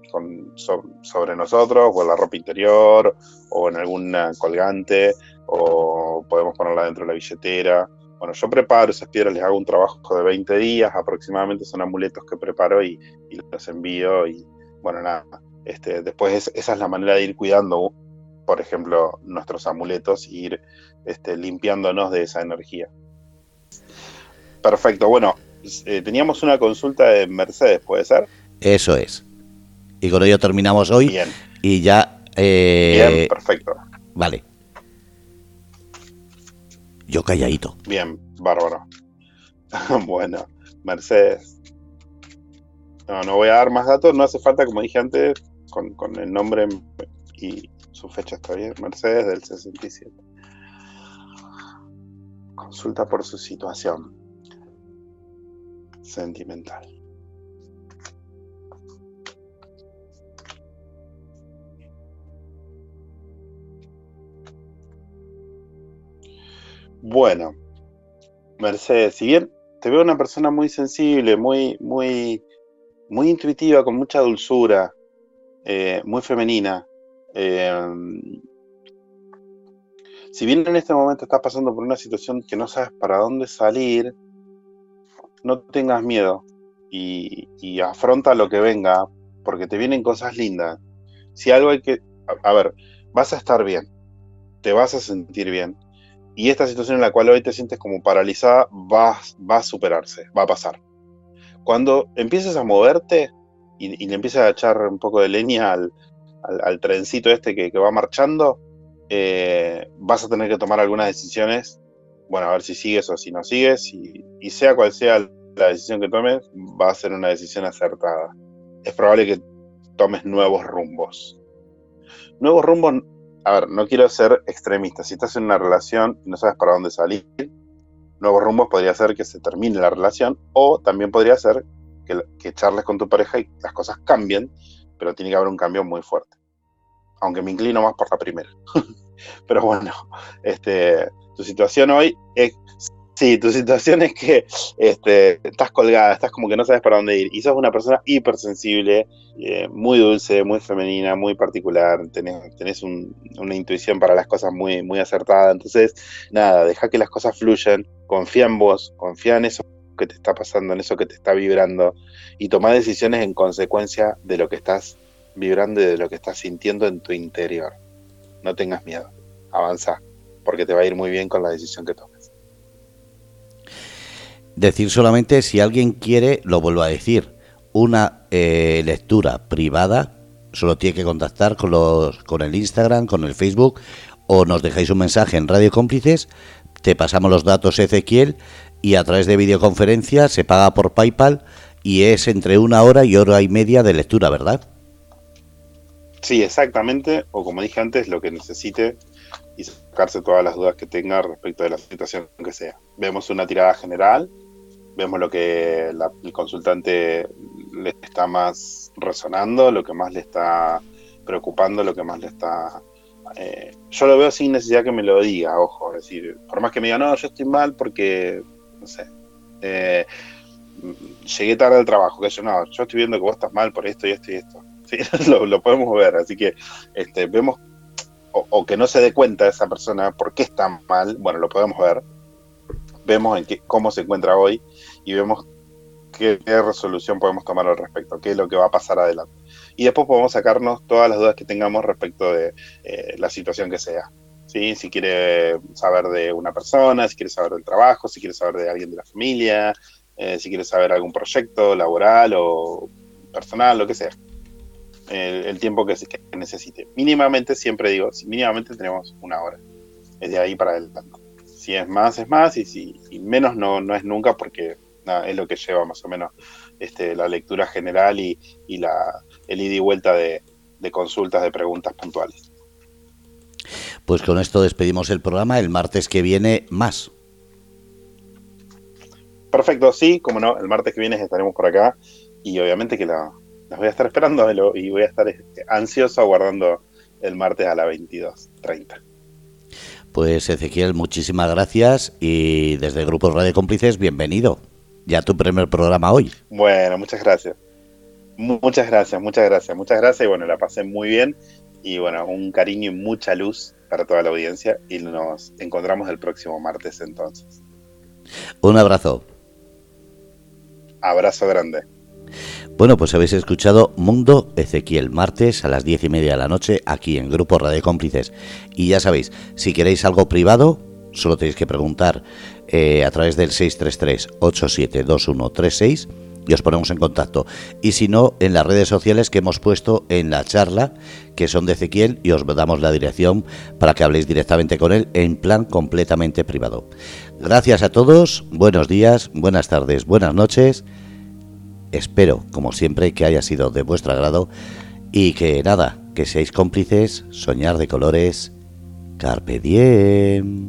sobre nosotros, o en la ropa interior, o en alguna colgante, o podemos ponerla dentro de la billetera. Bueno, yo preparo esas piedras, les hago un trabajo de 20 días, aproximadamente son amuletos que preparo y, los envío. Y bueno, nada, este, después esa es la manera de ir cuidando, por ejemplo, nuestros amuletos y ir este, limpiándonos de esa energía. Perfecto, bueno, eh, teníamos una consulta de Mercedes, ¿puede ser? Eso es. Y con ello terminamos hoy. Bien. Y ya. Eh, Bien, perfecto. Vale. Yo calladito. Bien, bárbaro. bueno, Mercedes. No, no voy a dar más datos, no hace falta, como dije antes, con, con el nombre y su fecha está bien. Mercedes del 67. Consulta por su situación sentimental. Bueno, Mercedes, si bien te veo una persona muy sensible, muy, muy, muy intuitiva, con mucha dulzura, eh, muy femenina, eh, si bien en este momento estás pasando por una situación que no sabes para dónde salir, no tengas miedo y, afronta lo que venga, porque te vienen cosas lindas. Si algo hay que, a, ver, vas a estar bien, te vas a sentir bien, y esta situación en la cual hoy te sientes como paralizada va, va a superarse, va a pasar. Cuando empieces a moverte y, le empieces a echar un poco de leña al, al, trencito este que, va marchando, eh, vas a tener que tomar algunas decisiones. Bueno, a ver si sigues o si no sigues, y, sea cual sea la decisión que tomes, va a ser una decisión acertada. Es probable que tomes nuevos rumbos. Nuevos rumbos, a ver, no quiero ser extremista. Si estás en una relación y no sabes para dónde salir, nuevos rumbos podría ser que se termine la relación o también podría ser que, que charles con tu pareja y las cosas cambien, pero tiene que haber un cambio muy fuerte. Aunque me inclino más por la primera. pero bueno, este, tu situación hoy es Sí, tu situación es que este, estás colgada, estás como que no sabes para dónde ir. Y sos una persona hipersensible, eh, muy dulce, muy femenina, muy particular. Tenés, una intuición para las cosas muy, muy acertada. Entonces, nada, deja que las cosas fluyan. Confía en vos, confía en eso que te está pasando, en eso que te está vibrando. Y toma decisiones en consecuencia de lo que estás vibrando y de lo que estás sintiendo en tu interior. No tengas miedo. Avanza, porque te va a ir muy bien con la decisión que tomes. Decir solamente si alguien quiere, lo vuelvo a decir, una eh, lectura privada, solo tiene que contactar con, los, con el Instagram, con el Facebook o nos dejáis un mensaje en Radio Cómplices, te pasamos los datos Ezequiel y a través de videoconferencia se paga por PayPal y es entre una hora y hora y media de lectura, ¿verdad? Sí, exactamente, o como dije antes, lo que necesite y sacarse todas las dudas que tenga respecto de la situación que sea. Vemos una tirada general vemos lo que el consultante le está más resonando, lo que más le está preocupando, lo que más le está... Eh, yo lo veo sin necesidad que me lo diga, ojo, es decir, por más que me diga, no, yo estoy mal porque, no sé, eh, llegué tarde al trabajo, que yo no, yo estoy viendo que vos estás mal por esto y esto y esto. Sí, lo, podemos ver, así que este, vemos, o, o, que no se dé cuenta esa persona por qué está mal, bueno, lo podemos ver, vemos en qué, cómo se encuentra hoy y vemos qué, resolución podemos tomar al respecto, qué es lo que va a pasar adelante. Y después podemos sacarnos todas las dudas que tengamos respecto de eh, la situación que sea. ¿sí? Si quiere saber de una persona, si quiere saber del trabajo, si quiere saber de alguien de la familia, eh, si quiere saber algún proyecto laboral o personal, lo que sea. El, tiempo que, que, necesite. Mínimamente, siempre digo, mínimamente tenemos una hora. Es de ahí para adelante si es más, es más, y si menos no, no es nunca, porque es lo que lleva más o menos este, la lectura general y, la, el ida y vuelta de, consultas, de preguntas puntuales. Pues con esto despedimos el programa. El martes que viene, más. Perfecto, sí, como no, el martes que viene estaremos por acá y obviamente que la, las voy a estar esperando y voy a estar este, ansioso aguardando el martes a las 22.30. Pues Ezequiel, muchísimas gracias y desde el Grupo Radio Cómplices, bienvenido. Ya tu primer programa hoy. Bueno, muchas gracias. Muchas gracias, muchas gracias, muchas gracias y bueno, la pasé muy bien y bueno, un cariño y mucha luz para toda la audiencia y nos encontramos el próximo martes entonces. Un abrazo. Abrazo grande. Bueno, pues habéis escuchado Mundo Ezequiel, martes a las diez y media de la noche, aquí en Grupo Radio Cómplices. Y ya sabéis, si queréis algo privado, solo tenéis que preguntar eh, a través del 633-872136 y os ponemos en contacto. Y si no, en las redes sociales que hemos puesto en la charla, que son de Ezequiel, y os damos la dirección para que habléis directamente con él en plan completamente privado. Gracias a todos, buenos días, buenas tardes, buenas noches. Espero, como siempre, que haya sido de vuestro agrado y que nada, que seáis cómplices, soñar de colores, carpe diem.